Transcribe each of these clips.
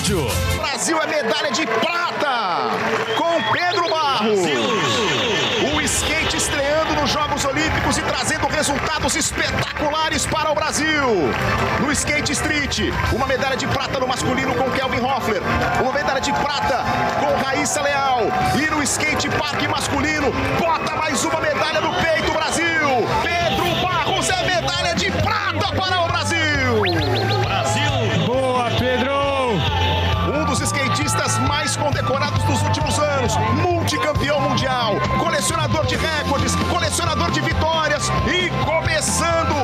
pódio. Brasil é medalha de prata com Pedro Barros. O skate estreando nos Jogos Olímpicos e trazendo resultados espetaculares para o Brasil. No skate street, uma medalha de prata no masculino com Kelvin Hoffler, uma medalha de prata com Raíssa Leal e no skate park masculino, bota mais uma medalha no peito Brasil. Pedro Barros é medalha de prata para o Brasil. Mundial, colecionador de recordes, colecionador de vitórias. E começando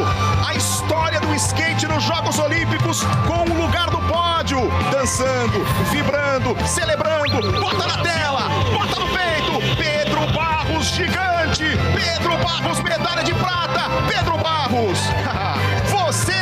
a história do skate nos Jogos Olímpicos com o lugar do pódio, dançando, vibrando, celebrando, bota na tela, bota no peito, Pedro Barros gigante, Pedro Barros medalha de prata, Pedro Barros, você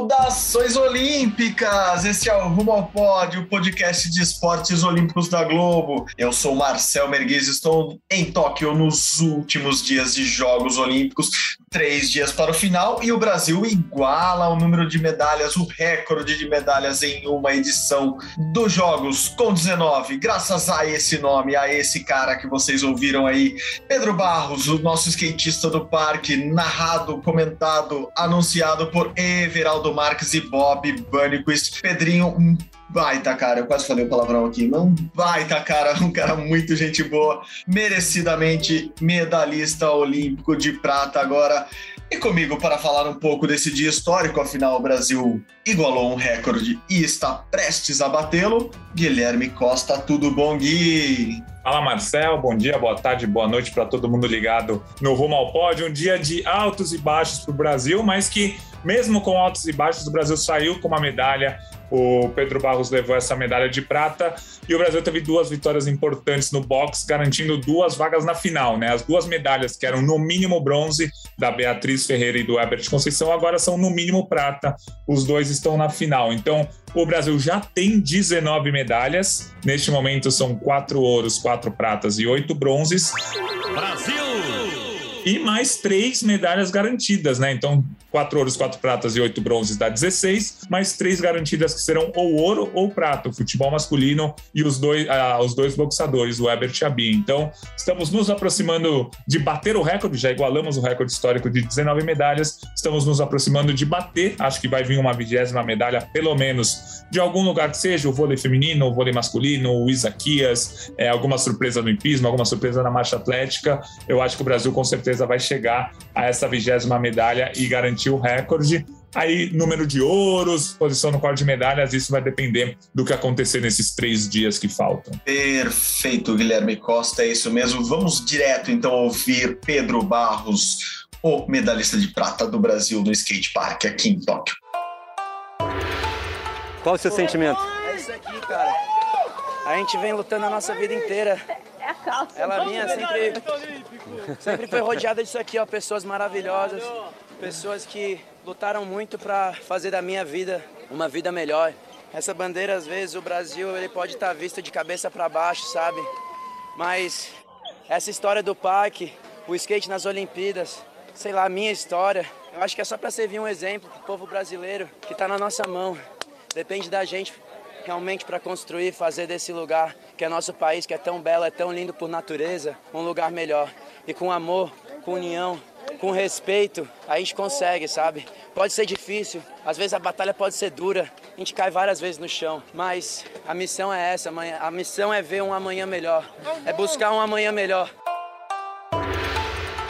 Saudações olímpicas! Este é o Rumo ao Pódio, o podcast de esportes olímpicos da Globo. Eu sou Marcel Merguiz, estou em Tóquio nos últimos dias de Jogos Olímpicos, três dias para o final, e o Brasil iguala o número de medalhas, o recorde de medalhas em uma edição dos Jogos, com 19, graças a esse nome, a esse cara que vocês ouviram aí, Pedro Barros, o nosso skatista do parque, narrado, comentado, anunciado por Everaldo Marques e Bob Burnquist. Pedrinho, um baita cara, eu quase falei o palavrão aqui, mas um baita cara, um cara muito gente boa, merecidamente medalhista olímpico de prata agora. E comigo para falar um pouco desse dia histórico, afinal o Brasil igualou um recorde e está prestes a batê-lo, Guilherme Costa, tudo bom, Gui? Fala Marcel, bom dia, boa tarde, boa noite para todo mundo ligado no Rumo ao Pódio. Um dia de altos e baixos para o Brasil, mas que mesmo com altos e baixos, o Brasil saiu com uma medalha. O Pedro Barros levou essa medalha de prata e o Brasil teve duas vitórias importantes no box, garantindo duas vagas na final, né? As duas medalhas que eram no mínimo bronze da Beatriz Ferreira e do Herbert Conceição agora são no mínimo prata. Os dois estão na final. Então, o Brasil já tem 19 medalhas. Neste momento são quatro ouros, quatro pratas e oito bronzes. Brasil. E mais três medalhas garantidas, né? Então, quatro ouros, quatro pratas e oito bronzes dá 16, mais três garantidas que serão ou ouro ou prata, o futebol masculino e os dois, ah, os dois boxadores, o Herbert e a Bia. Então, estamos nos aproximando de bater o recorde, já igualamos o recorde histórico de 19 medalhas, estamos nos aproximando de bater, acho que vai vir uma vigésima medalha, pelo menos, de algum lugar que seja, o vôlei feminino, o vôlei masculino, o Isaquias, é, alguma surpresa no hipismo, alguma surpresa na marcha atlética. Eu acho que o Brasil com certeza vai chegar a essa vigésima medalha e garantir o recorde. Aí, número de ouros, posição no quadro de medalhas, isso vai depender do que acontecer nesses três dias que faltam. Perfeito, Guilherme Costa, é isso mesmo. Vamos direto então ouvir Pedro Barros, o medalhista de prata do Brasil no skate park aqui em Tóquio. Qual o seu sentimento? É isso aqui, cara. A gente vem lutando a nossa vida inteira. A calça. Ela minha sempre, sempre foi rodeada disso aqui, ó. Pessoas maravilhosas, pessoas que lutaram muito para fazer da minha vida uma vida melhor. Essa bandeira, às vezes, o Brasil ele pode estar visto de cabeça para baixo, sabe? Mas essa história do parque, o skate nas Olimpíadas, sei lá, a minha história, eu acho que é só para servir um exemplo pro povo brasileiro que está na nossa mão. Depende da gente realmente para construir, fazer desse lugar, que é nosso país, que é tão belo, é tão lindo por natureza, um lugar melhor. E com amor, com união, com respeito, a gente consegue, sabe? Pode ser difícil, às vezes a batalha pode ser dura, a gente cai várias vezes no chão, mas a missão é essa, a missão é ver um amanhã melhor, é buscar um amanhã melhor.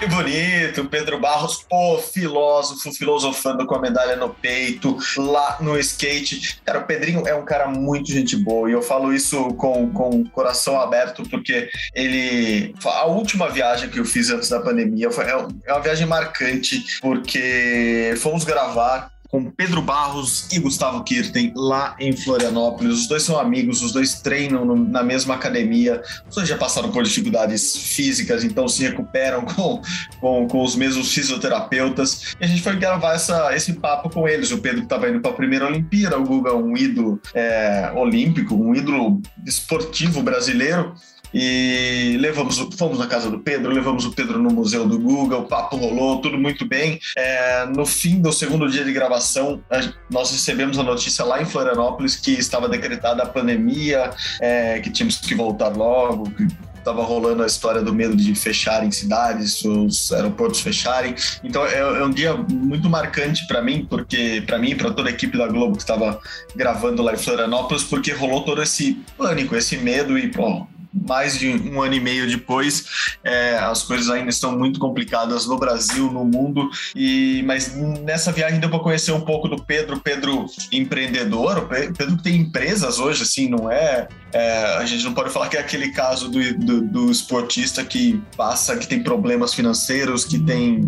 Que bonito, Pedro Barros, o filósofo, filosofando com a medalha no peito, lá no skate. Cara, o Pedrinho é um cara muito gente boa e eu falo isso com, com coração aberto porque ele. A última viagem que eu fiz antes da pandemia foi, é é uma viagem marcante porque fomos gravar com Pedro Barros e Gustavo Kirten lá em Florianópolis. Os dois são amigos, os dois treinam no- na mesma academia, os dois já passaram por dificuldades físicas, então se recuperam com, com, com os mesmos fisioterapeutas. E a gente foi gravar essa, esse papo com eles. O Pedro estava indo para a primeira Olimpíada, o Guga, um ídolo é, olímpico, um ídolo esportivo brasileiro. E levamos, fomos na casa do Pedro, levamos o Pedro no museu do Google, o papo rolou, tudo muito bem. É, no fim do segundo dia de gravação, nós recebemos a notícia lá em Florianópolis que estava decretada a pandemia, é, que tínhamos que voltar logo, estava rolando a história do medo de fecharem cidades, os aeroportos fecharem. Então é, é um dia muito marcante para mim, porque para mim, para toda a equipe da Globo que estava gravando lá em Florianópolis, porque rolou todo esse pânico, esse medo e pô, mais de um ano e meio depois, é, as coisas ainda estão muito complicadas no Brasil, no mundo. E mas nessa viagem deu para conhecer um pouco do Pedro, Pedro empreendedor, o Pedro tem empresas hoje, assim, não é, é, a gente não pode falar que é aquele caso do, do, do esportista que passa, que tem problemas financeiros, que tem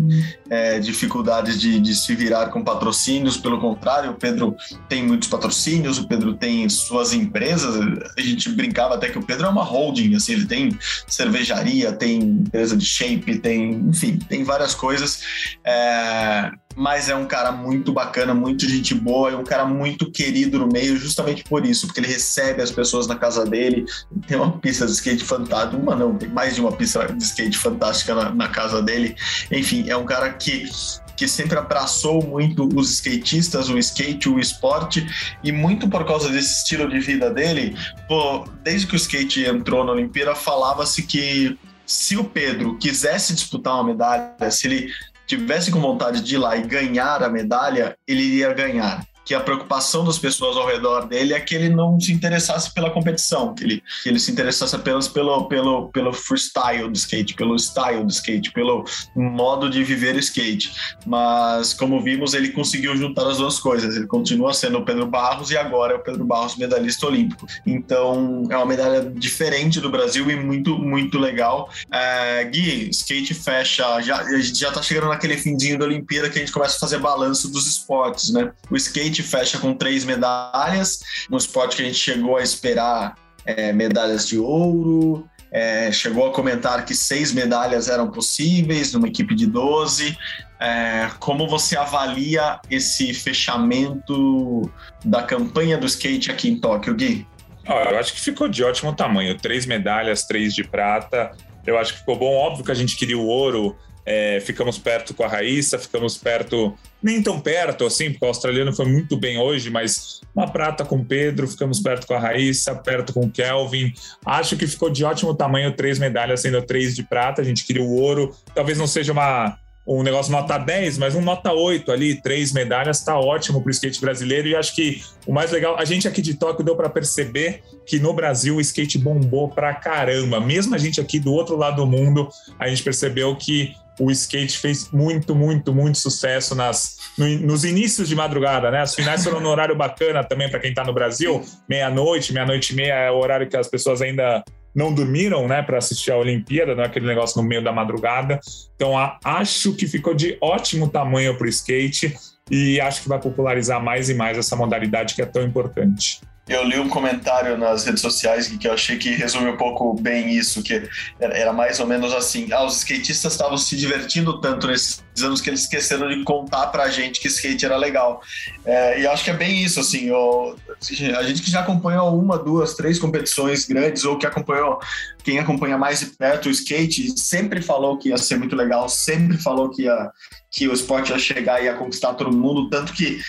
é, dificuldades de, de se virar com patrocínios. Pelo contrário, o Pedro tem muitos patrocínios, o Pedro tem suas empresas. A gente brincava até que o Pedro é uma holding holding, assim, ele tem cervejaria, tem empresa de shape, tem, enfim, tem várias coisas. É, mas é um cara muito bacana, muito gente boa, é um cara muito querido no meio, justamente por isso, porque ele recebe as pessoas na casa dele, tem uma pista de skate fantástica, uma não, tem mais de uma pista de skate fantástica na, na casa dele. Enfim, é um cara que que sempre abraçou muito os skatistas, o skate, o esporte, e muito por causa desse estilo de vida dele, pô, desde que o skate entrou na Olimpíada, falava-se que se o Pedro quisesse disputar uma medalha, se ele tivesse com vontade de ir lá e ganhar a medalha, ele iria ganhar que a preocupação das pessoas ao redor dele é que ele não se interessasse pela competição, que ele, que ele se interessasse apenas pelo, pelo, pelo freestyle do skate, pelo style do skate, pelo modo de viver skate. Mas, como vimos, ele conseguiu juntar as duas coisas. Ele continua sendo o Pedro Barros e agora é o Pedro Barros medalhista olímpico. Então, é uma medalha diferente do Brasil e muito, muito legal. É, Gui, skate fecha, já, já tá chegando naquele finzinho da Olimpíada que a gente começa a fazer balanço dos esportes, né? O skate gente fecha com três medalhas, um esporte que a gente chegou a esperar é, medalhas de ouro, é, chegou a comentar que seis medalhas eram possíveis numa equipe de 12. É, como você avalia esse fechamento da campanha do skate aqui em Tóquio, Gui? eu acho que ficou de ótimo tamanho. Três medalhas, três de prata. Eu acho que ficou bom. Óbvio que a gente queria o ouro é, ficamos perto com a Raíssa, ficamos perto, nem tão perto assim, porque o australiano foi muito bem hoje, mas uma prata com o Pedro, ficamos perto com a Raíssa, perto com o Kelvin. Acho que ficou de ótimo tamanho, três medalhas sendo três de prata. A gente queria o ouro, talvez não seja uma um negócio nota 10, mas um nota 8 ali, três medalhas, está ótimo para o skate brasileiro. E acho que o mais legal, a gente aqui de Tóquio deu para perceber que no Brasil o skate bombou pra caramba. Mesmo a gente aqui do outro lado do mundo, a gente percebeu que o skate fez muito, muito, muito sucesso nas, no, nos inícios de madrugada, né? As finais foram no horário bacana também para quem está no Brasil, meia-noite, meia-noite e meia é o horário que as pessoas ainda não dormiram, né, para assistir a Olimpíada, não é aquele negócio no meio da madrugada. Então, a, acho que ficou de ótimo tamanho para o skate e acho que vai popularizar mais e mais essa modalidade que é tão importante. Eu li um comentário nas redes sociais que eu achei que resume um pouco bem isso, que era mais ou menos assim, ah, os skatistas estavam se divertindo tanto nesses anos que eles esqueceram de contar pra gente que skate era legal. É, e acho que é bem isso, assim, ó, a gente que já acompanhou uma, duas, três competições grandes, ou que acompanhou, quem acompanha mais de perto o skate, sempre falou que ia ser muito legal, sempre falou que, ia, que o esporte ia chegar e ia conquistar todo mundo, tanto que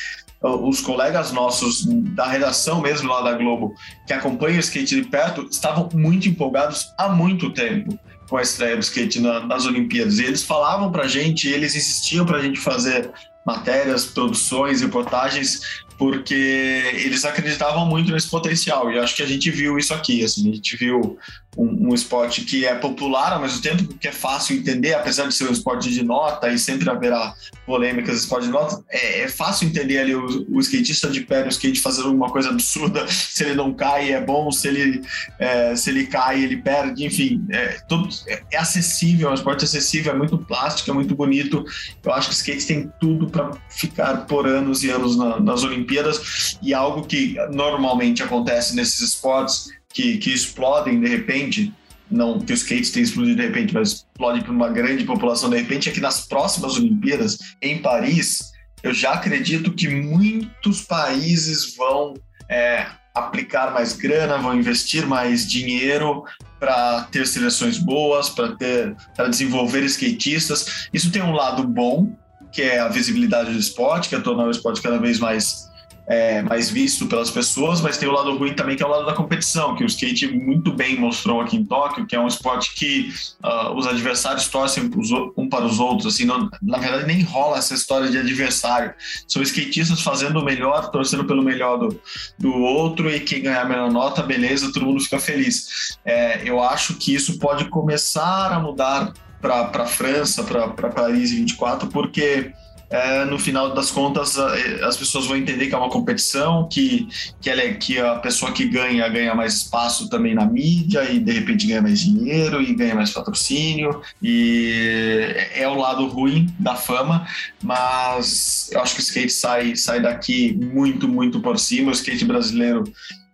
os colegas nossos da redação mesmo lá da Globo, que acompanham o skate de perto, estavam muito empolgados há muito tempo com a estreia do skate na, nas Olimpíadas. E eles falavam pra gente, eles insistiam pra gente fazer matérias, produções, reportagens porque eles acreditavam muito nesse potencial e acho que a gente viu isso aqui, assim, a gente viu um, um, esporte que é popular ao mesmo tempo que é fácil entender, apesar de ser um esporte de nota e sempre haverá polêmicas esporte de nota, é, é fácil entender ali o, o, skatista de pé no skate fazendo alguma coisa absurda, se ele não cai é bom, se ele, é, se ele cai ele perde, enfim, é, tudo, é, é acessível, é um esporte acessível, é muito plástico, é muito bonito, eu acho que o skate tem tudo para ficar por anos e anos na, nas Olimpíadas Olimpíadas e algo que normalmente acontece nesses esportes que, que explodem de repente, não que o skate tenha explodido de repente, mas explode para uma grande população de repente, é que nas próximas Olimpíadas, em Paris, eu já acredito que muitos países vão é, aplicar mais grana, vão investir mais dinheiro para ter seleções boas, para ter para desenvolver skatistas. Isso tem um lado bom, que é a visibilidade do esporte, que é tornar o esporte cada vez mais é, mais visto pelas pessoas, mas tem o lado ruim também, que é o lado da competição, que o skate muito bem mostrou aqui em Tóquio, que é um esporte que uh, os adversários torcem um para os outros, assim, não, na verdade nem rola essa história de adversário, são skatistas fazendo o melhor, torcendo pelo melhor do, do outro, e quem ganhar a melhor nota, beleza, todo mundo fica feliz. É, eu acho que isso pode começar a mudar para a França, para Paris 24, porque é, no final das contas as pessoas vão entender que é uma competição, que, que, ela é, que a pessoa que ganha ganha mais espaço também na mídia e de repente ganha mais dinheiro e ganha mais patrocínio. E é o lado ruim da fama, mas eu acho que o skate sai, sai daqui muito, muito por cima, o skate brasileiro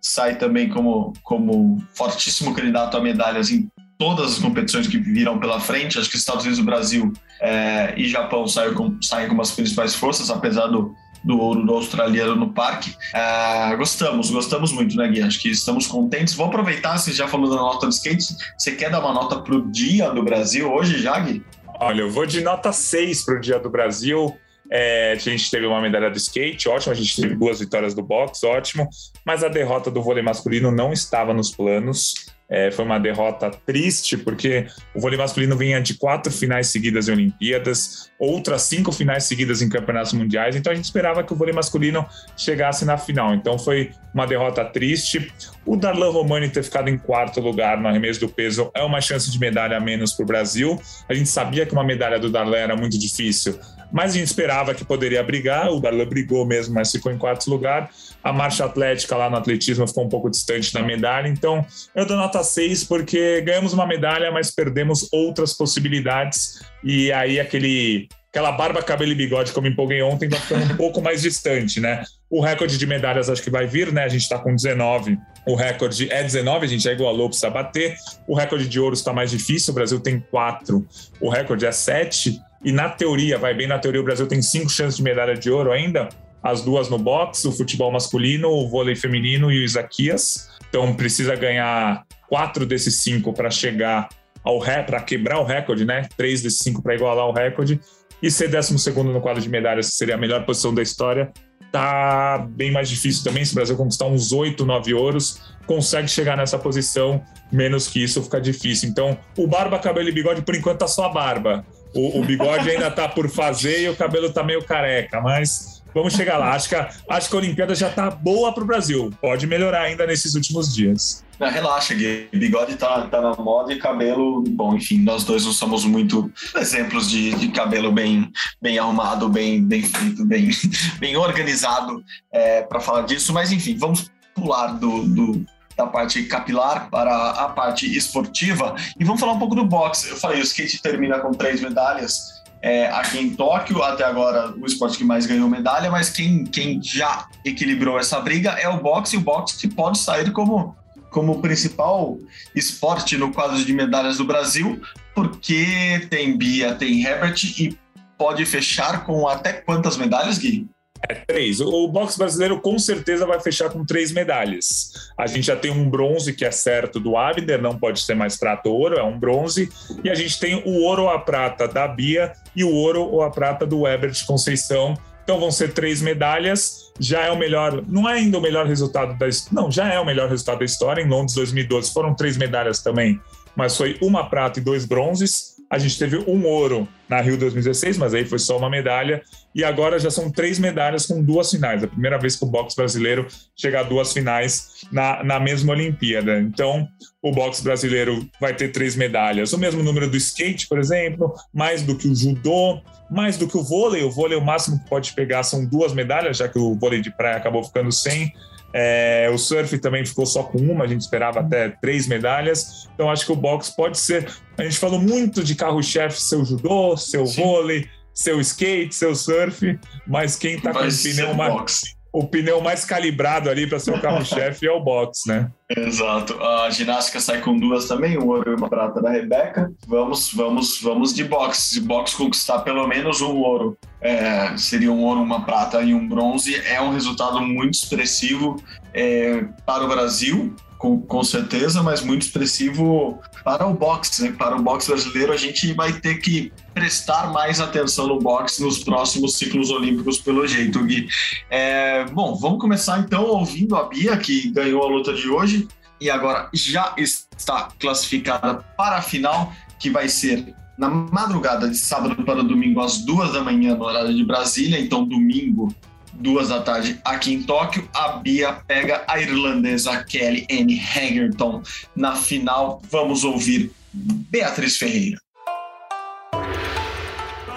sai também como, como fortíssimo candidato a medalhas em todas as competições que viram pela frente. Acho que Estados Unidos, Brasil é, e Japão saem, com, saem como as principais forças, apesar do, do ouro do australiano no parque. É, gostamos, gostamos muito, né, Gui? Acho que estamos contentes. Vou aproveitar, você já falou da nota do skate. Você quer dar uma nota para o dia do Brasil hoje, já, Gui? Olha, eu vou de nota 6 para o dia do Brasil. É, a gente teve uma medalha do skate, ótimo. A gente teve duas vitórias do boxe, ótimo. Mas a derrota do vôlei masculino não estava nos planos. É, foi uma derrota triste, porque o vôlei masculino vinha de quatro finais seguidas em Olimpíadas, outras cinco finais seguidas em campeonatos mundiais, então a gente esperava que o vôlei masculino chegasse na final. Então foi uma derrota triste. O Darlan Romani ter ficado em quarto lugar no arremesso do peso é uma chance de medalha a menos para o Brasil. A gente sabia que uma medalha do Darlan era muito difícil, mas a gente esperava que poderia brigar. O Darlan brigou mesmo, mas ficou em quarto lugar. A marcha atlética lá no atletismo ficou um pouco distante da medalha. Então, eu dou nota 6 porque ganhamos uma medalha, mas perdemos outras possibilidades. E aí, aquele aquela barba, cabelo e bigode, como empolguei ontem, vai ficando um pouco mais distante, né? O recorde de medalhas acho que vai vir, né? A gente está com 19. O recorde é 19, a gente já igualou, precisa bater. O recorde de ouro está mais difícil, o Brasil tem 4. O recorde é 7. E na teoria, vai bem na teoria, o Brasil tem 5 chances de medalha de ouro ainda. As duas no boxe, o futebol masculino, o vôlei feminino e o Isaquias. Então precisa ganhar quatro desses cinco para chegar ao ré, para quebrar o recorde, né? Três desses cinco para igualar o recorde e ser 12 no quadro de medalhas, que seria a melhor posição da história, tá bem mais difícil também. Se o Brasil conquistar uns 8, 9 ouros, consegue chegar nessa posição, menos que isso fica difícil. Então, o barba, cabelo e bigode, por enquanto, tá só a barba. O, o bigode ainda tá por fazer e o cabelo tá meio careca, mas vamos chegar lá. Acho que a, acho que a Olimpíada já tá boa pro Brasil. Pode melhorar ainda nesses últimos dias. Não, relaxa, Gui. Bigode tá, tá na moda e cabelo, bom, enfim, nós dois não somos muito exemplos de, de cabelo bem, bem arrumado, bem, bem feito, bem, bem organizado é, para falar disso, mas enfim, vamos pular do, do, da parte capilar para a parte esportiva e vamos falar um pouco do boxe. Eu falei, o skate termina com três medalhas. É, aqui em Tóquio, até agora o esporte que mais ganhou medalha, mas quem, quem já equilibrou essa briga é o boxe, e o boxe que pode sair como como principal esporte no quadro de medalhas do Brasil, porque tem Bia, tem Herbert e pode fechar com até quantas medalhas, Gui? É três. O boxe brasileiro com certeza vai fechar com três medalhas. A gente já tem um bronze que é certo do Abner, não pode ser mais prata ou ouro, é um bronze. E a gente tem o ouro ou a prata da Bia e o ouro ou a prata do Ebert Conceição, então vão ser três medalhas. Já é o melhor, não é ainda o melhor resultado da não, já é o melhor resultado da história. Em Londres 2012 foram três medalhas também, mas foi uma prata e dois bronzes. A gente teve um ouro na Rio 2016, mas aí foi só uma medalha. E agora já são três medalhas com duas finais. A primeira vez que o boxe brasileiro chega a duas finais na, na mesma Olimpíada. Então, o boxe brasileiro vai ter três medalhas. O mesmo número do skate, por exemplo, mais do que o judô, mais do que o vôlei. O vôlei, o máximo que pode pegar são duas medalhas, já que o vôlei de praia acabou ficando sem. É, o surf também ficou só com uma, a gente esperava até três medalhas. Então acho que o boxe pode ser. A gente falou muito de carro-chefe, seu judô, seu Sim. vôlei, seu skate, seu surf, mas quem está com o pneu mais. O pneu mais calibrado ali para ser o carro-chefe é o boxe, né? Exato. A ginástica sai com duas também, um ouro e uma prata da Rebeca. Vamos, vamos, vamos de boxe. De boxe conquistar pelo menos um ouro é, seria um ouro, uma prata e um bronze. É um resultado muito expressivo é, para o Brasil, com, com, certeza, mas muito expressivo para o boxe. Né? Para o boxe brasileiro, a gente vai ter que prestar mais atenção no boxe nos próximos ciclos olímpicos, pelo jeito, Gui. É, bom, vamos começar então ouvindo a Bia, que ganhou a luta de hoje e agora já está classificada para a final, que vai ser na madrugada de sábado para domingo, às duas da manhã, no horário de Brasília. Então, domingo, duas da tarde, aqui em Tóquio, a Bia pega a irlandesa Kelly Ann Hagerton na final. Vamos ouvir Beatriz Ferreira.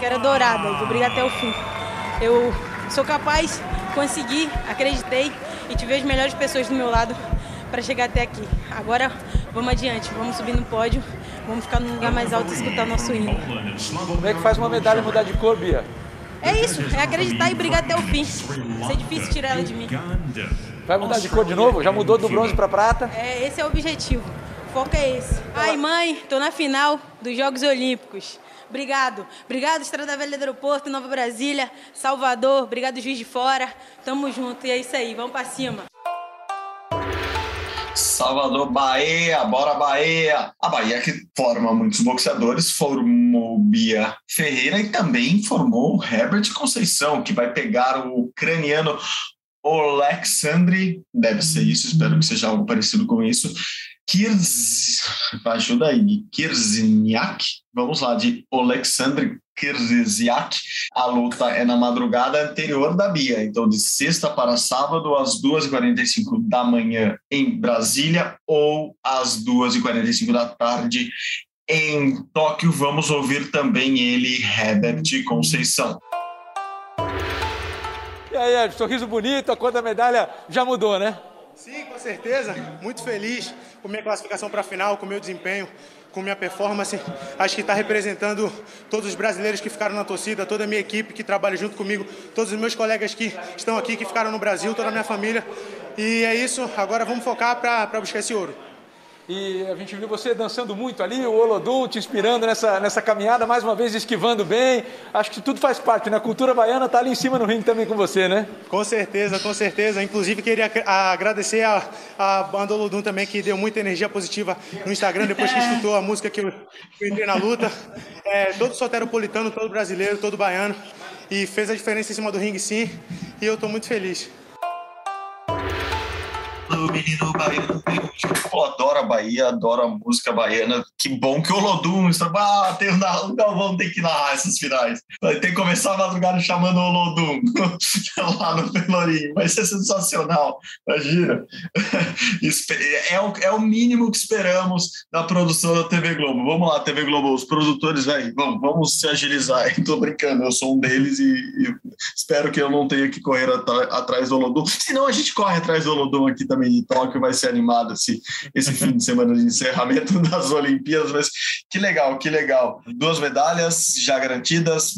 Quero dourada, vou brigar até o fim. Eu sou capaz, consegui, acreditei e tive as melhores pessoas do meu lado para chegar até aqui. Agora vamos adiante, vamos subir no pódio, vamos ficar num lugar mais alto e escutar nosso hino. Como é que faz uma medalha mudar de cor, Bia? É isso, é acreditar e brigar até o fim. Vai ser difícil tirar ela de mim. Vai mudar de cor de novo? Já mudou do bronze para prata? É, esse é o objetivo. O foco é esse. Ai, mãe, tô na final dos Jogos Olímpicos. Obrigado. Obrigado, Estrada Velha do Aeroporto, Nova Brasília, Salvador. Obrigado, Juiz de Fora. Tamo junto. E é isso aí, vamos pra cima. Salvador, Bahia, bora Bahia! A Bahia que forma muitos boxeadores, formou Bia Ferreira e também formou Herbert Conceição, que vai pegar o ucraniano Alexandre, deve ser isso, espero que seja algo parecido com isso, Kirz, ajuda aí, Kirzniak, vamos lá, de Alexandre Kirziak. A luta é na madrugada anterior da Bia, então de sexta para sábado, às 2h45 da manhã em Brasília ou às 2h45 da tarde em Tóquio. Vamos ouvir também ele, Herbert Conceição. E aí, sorriso bonito, a cor da medalha já mudou, né? Sim, com certeza. Muito feliz com minha classificação para a final, com meu desempenho, com minha performance. Acho que está representando todos os brasileiros que ficaram na torcida, toda a minha equipe que trabalha junto comigo, todos os meus colegas que estão aqui, que ficaram no Brasil, toda a minha família. E é isso. Agora vamos focar para buscar esse ouro. E a gente viu você dançando muito ali, o Olodum te inspirando nessa, nessa caminhada, mais uma vez esquivando bem. Acho que tudo faz parte, né? A cultura baiana está ali em cima no ringue também com você, né? Com certeza, com certeza. Inclusive, queria agradecer a, a banda Olodum também, que deu muita energia positiva no Instagram, depois que escutou a música que eu, que eu entrei na luta. É, todo soteropolitano, todo brasileiro, todo baiano. E fez a diferença em cima do ringue, sim. E eu estou muito feliz do menino baiano. Eu adoro a Bahia, adoro a música baiana. Que bom que o Olodum está. Ah, tem, o Galvão tem que narrar essas finais. Tem que começar a madrugada chamando o Olodum lá no Pelourinho. Vai ser sensacional. Imagina. É o, é o mínimo que esperamos da produção da TV Globo. Vamos lá, TV Globo, os produtores, velho, vamos, vamos se agilizar. Estou brincando, eu sou um deles e, e, espero que eu não tenha que correr atrás do Olodum. Senão a gente corre atrás do Olodum aqui também também Tóquio vai ser animado esse, esse fim de semana de encerramento das Olimpíadas, mas que legal, que legal. Duas medalhas já garantidas,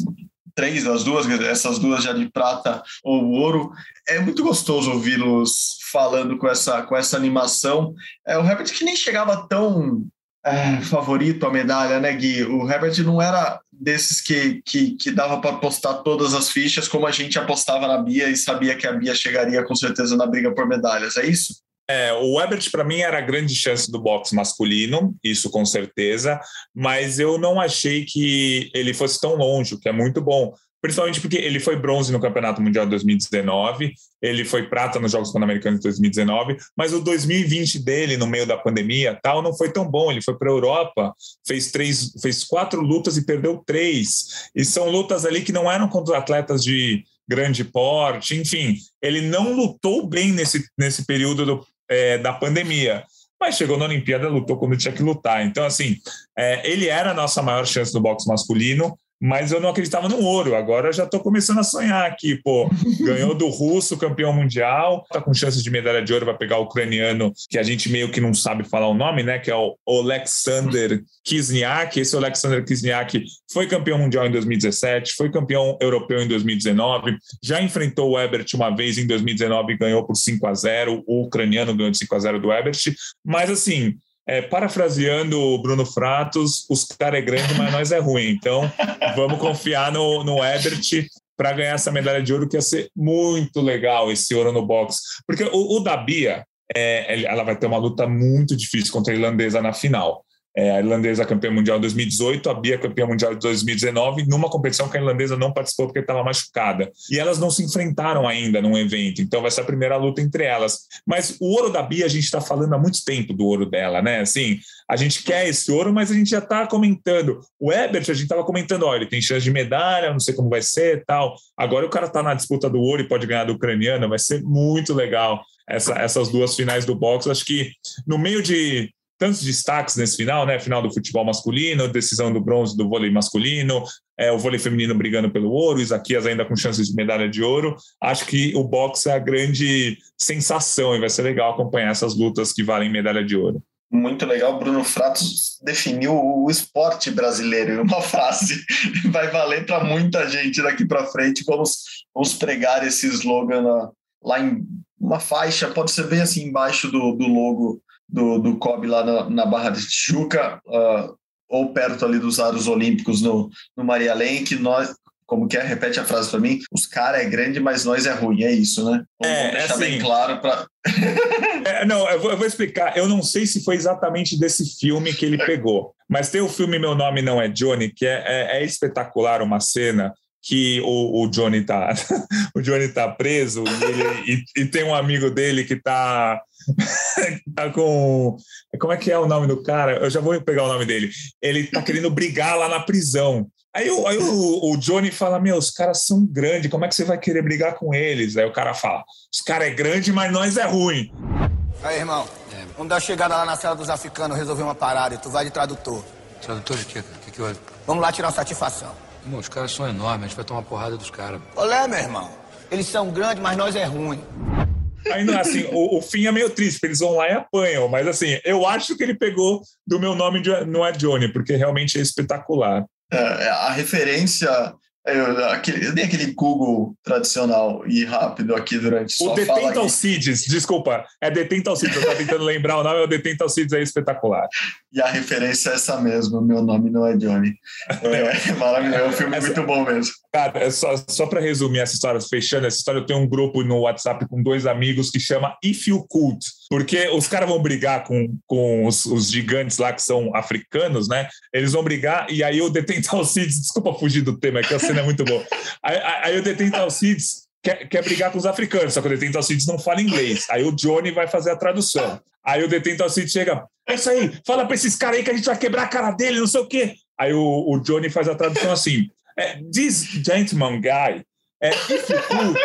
três das duas, essas duas já de prata ou ouro. É muito gostoso ouvi-los falando com essa, com essa animação. É, o Herbert que nem chegava tão é, favorito a medalha, né, Gui? O Herbert não era desses que, que, que dava para apostar todas as fichas, como a gente apostava na Bia e sabia que a Bia chegaria com certeza na briga por medalhas, é isso? É, o Ebert, para mim, era a grande chance do boxe masculino, isso com certeza, mas eu não achei que ele fosse tão longe, o que é muito bom. Principalmente porque ele foi bronze no Campeonato Mundial de 2019, ele foi prata nos Jogos Pan-Americanos de 2019, mas o 2020 dele, no meio da pandemia, tal, não foi tão bom. Ele foi para a Europa, fez três, fez quatro lutas e perdeu três. E são lutas ali que não eram contra atletas de grande porte, enfim, ele não lutou bem nesse, nesse período do, é, da pandemia mas chegou na Olimpíada, lutou quando tinha que lutar. Então, assim, é, ele era a nossa maior chance do boxe masculino mas eu não acreditava no ouro. Agora já estou começando a sonhar aqui, pô. Ganhou do russo, campeão mundial, tá com chances de medalha de ouro, vai pegar o ucraniano, que a gente meio que não sabe falar o nome, né? Que é o Alexander Kizniak. Esse Alexander Kizniak foi campeão mundial em 2017, foi campeão europeu em 2019, já enfrentou o Ebert uma vez em 2019 e ganhou por 5 a 0. O ucraniano ganhou de 5 a 0 do Ebert. Mas assim, é, parafraseando o Bruno Fratos, os caras é grande, mas nós é ruim. Então, vamos confiar no, no Ebert. para ganhar essa medalha de ouro, que ia ser muito legal esse ouro no boxe. Porque o, o da Bia, é, ela vai ter uma luta muito difícil contra a irlandesa na final. É, a irlandesa campeã mundial de 2018, a Bia campeã mundial de 2019, numa competição que a irlandesa não participou porque estava machucada. E elas não se enfrentaram ainda num evento, então vai ser a primeira luta entre elas. Mas o ouro da Bia, a gente está falando há muito tempo do ouro dela, né? Assim, a gente quer esse ouro, mas a gente já está comentando. O Ebert, a gente estava comentando, olha, ele tem chance de medalha, não sei como vai ser tal. Agora o cara está na disputa do ouro e pode ganhar do ucraniano, vai ser muito legal essa, essas duas finais do boxe. Acho que no meio de tantos destaques nesse final, né? Final do futebol masculino, decisão do bronze do vôlei masculino, é, o vôlei feminino brigando pelo ouro, Isaquias ainda com chances de medalha de ouro. Acho que o boxe é a grande sensação e vai ser legal acompanhar essas lutas que valem medalha de ouro. Muito legal, Bruno Fratos definiu o esporte brasileiro em uma frase. Vai valer para muita gente daqui para frente. Vamos, vamos pregar esse slogan lá, em uma faixa, pode ser bem assim embaixo do, do logo do, do COB lá na, na Barra de Tijuca, uh, ou perto ali dos aros olímpicos no, no Maria Lenk, nós, como que é? Repete a frase para mim. Os caras é grande, mas nós é ruim. É isso, né? Vamos é, deixar assim, bem claro para. é, não, eu vou, eu vou, explicar. Eu não sei se foi exatamente desse filme que ele pegou, mas tem o filme Meu Nome Não É Johnny, que é, é, é espetacular uma cena que o, o, Johnny tá o Johnny tá preso e, ele, e, e tem um amigo dele que tá tá com. Como é que é o nome do cara? Eu já vou pegar o nome dele. Ele tá querendo brigar lá na prisão. Aí, o, aí o, o, Johnny fala: Meu, os caras são grandes, como é que você vai querer brigar com eles? Aí o cara fala: Os caras é grande, mas nós é ruim. Aí, irmão, é. vamos dar uma chegada lá na sala dos africanos, resolver uma parada e tu vai de tradutor. Tradutor de quê? O que, que houve? Vamos lá tirar uma satisfação. Irmão, os caras são enormes, a gente vai tomar porrada dos caras. Olé, meu irmão. Eles são grandes, mas nós é ruim. Ainda assim, o, o, fim é meio triste, porque eles vão lá e apanham. Mas assim, eu acho que ele pegou do meu nome de, não é Johnny, porque realmente é espetacular. É, a referência eu, aquele, eu dei aquele Google tradicional e rápido aqui durante O Detenta Alcides, desculpa, é Detenta Alcides, eu estava tentando lembrar o nome, é o Detenta Alcides, é espetacular. E a referência é essa mesmo, meu nome não é Johnny. É, maravilhoso, é um filme essa, muito bom mesmo. Cara, é só, só para resumir essa história, fechando essa história, eu tenho um grupo no WhatsApp com dois amigos que chama If You Could, porque os caras vão brigar com, com os, os, gigantes lá que são africanos, né? Eles vão brigar e aí o Detenta Alcides, desculpa fugir do tema, é que a cena é muito boa. Aí, aí o Detenta Alcides quer, quer brigar com os africanos, só que o Detenta Alcides não fala inglês. Aí o Johnny vai fazer a tradução. Aí o Detenta Alcides chega, é isso aí, fala para esses caras aí que a gente vai quebrar a cara dele, não sei o quê. Aí o, o Johnny faz a tradução assim, é, this gentleman guy, é, if you could,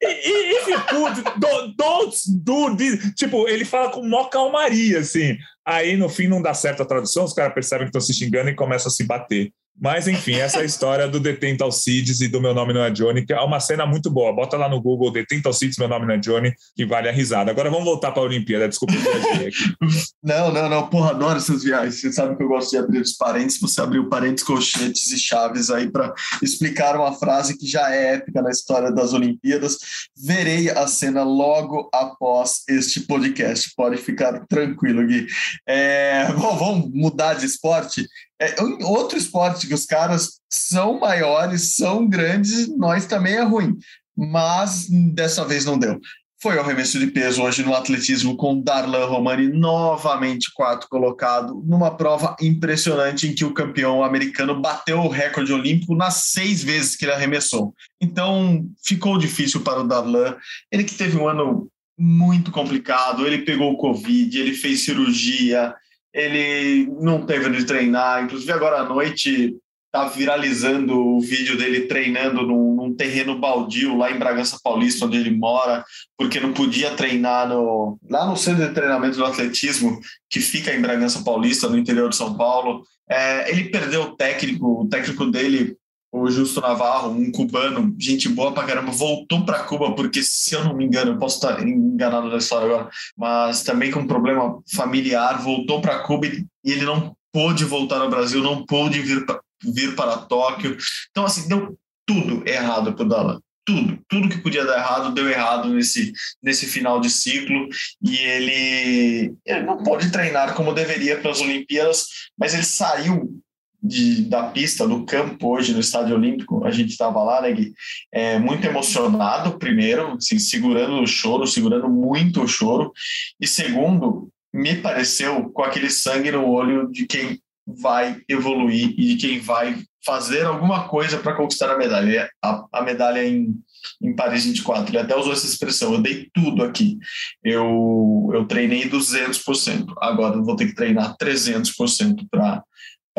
if you could, don't, don't do this. Tipo, ele fala com mó calmaria, assim. Aí, no fim, não dá certo a tradução, os caras percebem que estão se xingando e começam a se bater. Mas, enfim, essa é a história do Detenta Alcides e do Meu Nome Não é Johnny, que é uma cena muito boa. Bota lá no Google Detenta Alcides, Meu Nome Não é Johnny, que vale a risada. Agora vamos voltar para a Olimpíada. Desculpa, eu aqui. Não, não, não. Porra, adoro essas viagens. Você sabe que eu gosto de abrir os parênteses. Você abriu parênteses, colchetes e chaves aí para explicar uma frase que já é épica na história das Olimpíadas. Verei a cena logo após este podcast. Pode ficar tranquilo, Gui. É, bom, vamos mudar de esporte. É, outro esporte que os caras são maiores, são grandes, nós também é ruim. Mas dessa vez não deu. Foi o arremesso de peso hoje no atletismo com Darlan Romani, novamente quarto colocado, numa prova impressionante em que o campeão americano bateu o recorde olímpico nas seis vezes que ele arremessou. Então ficou difícil para o Darlan. Ele que teve um ano muito complicado, ele pegou o Covid, ele fez cirurgia, ele não teve onde treinar, inclusive agora à noite tá viralizando o vídeo dele treinando num, num, terreno baldio lá em Bragança Paulista, onde ele mora, porque não podia treinar no, lá no centro de treinamento do atletismo, que fica em Bragança Paulista, no interior de São Paulo. É, ele perdeu o técnico, o técnico dele o Justo Navarro, um cubano, gente boa pra caramba, voltou para Cuba, porque se eu não me engano, eu posso estar enganado na história agora, mas também com um problema familiar, voltou para Cuba e ele não pôde voltar ao Brasil, não pôde vir, pra, vir para Tóquio. Então, assim, deu tudo errado para o Dalan. Tudo, tudo que podia dar errado deu errado nesse, nesse final de ciclo e ele, ele não pode treinar como deveria para as Olimpíadas, mas ele saiu de, da pista, do campo hoje no Estádio Olímpico, a gente estava lá, né, Gui? É, muito emocionado, primeiro, assim, segurando o choro, segurando muito o choro, e segundo, me pareceu com aquele sangue no olho de quem vai evoluir e de quem vai fazer alguma coisa para conquistar a medalha. A, a medalha em, em Paris 24. Ele até usou essa expressão: eu dei tudo aqui. Eu, eu treinei 200%. Agora eu vou ter que treinar 300% para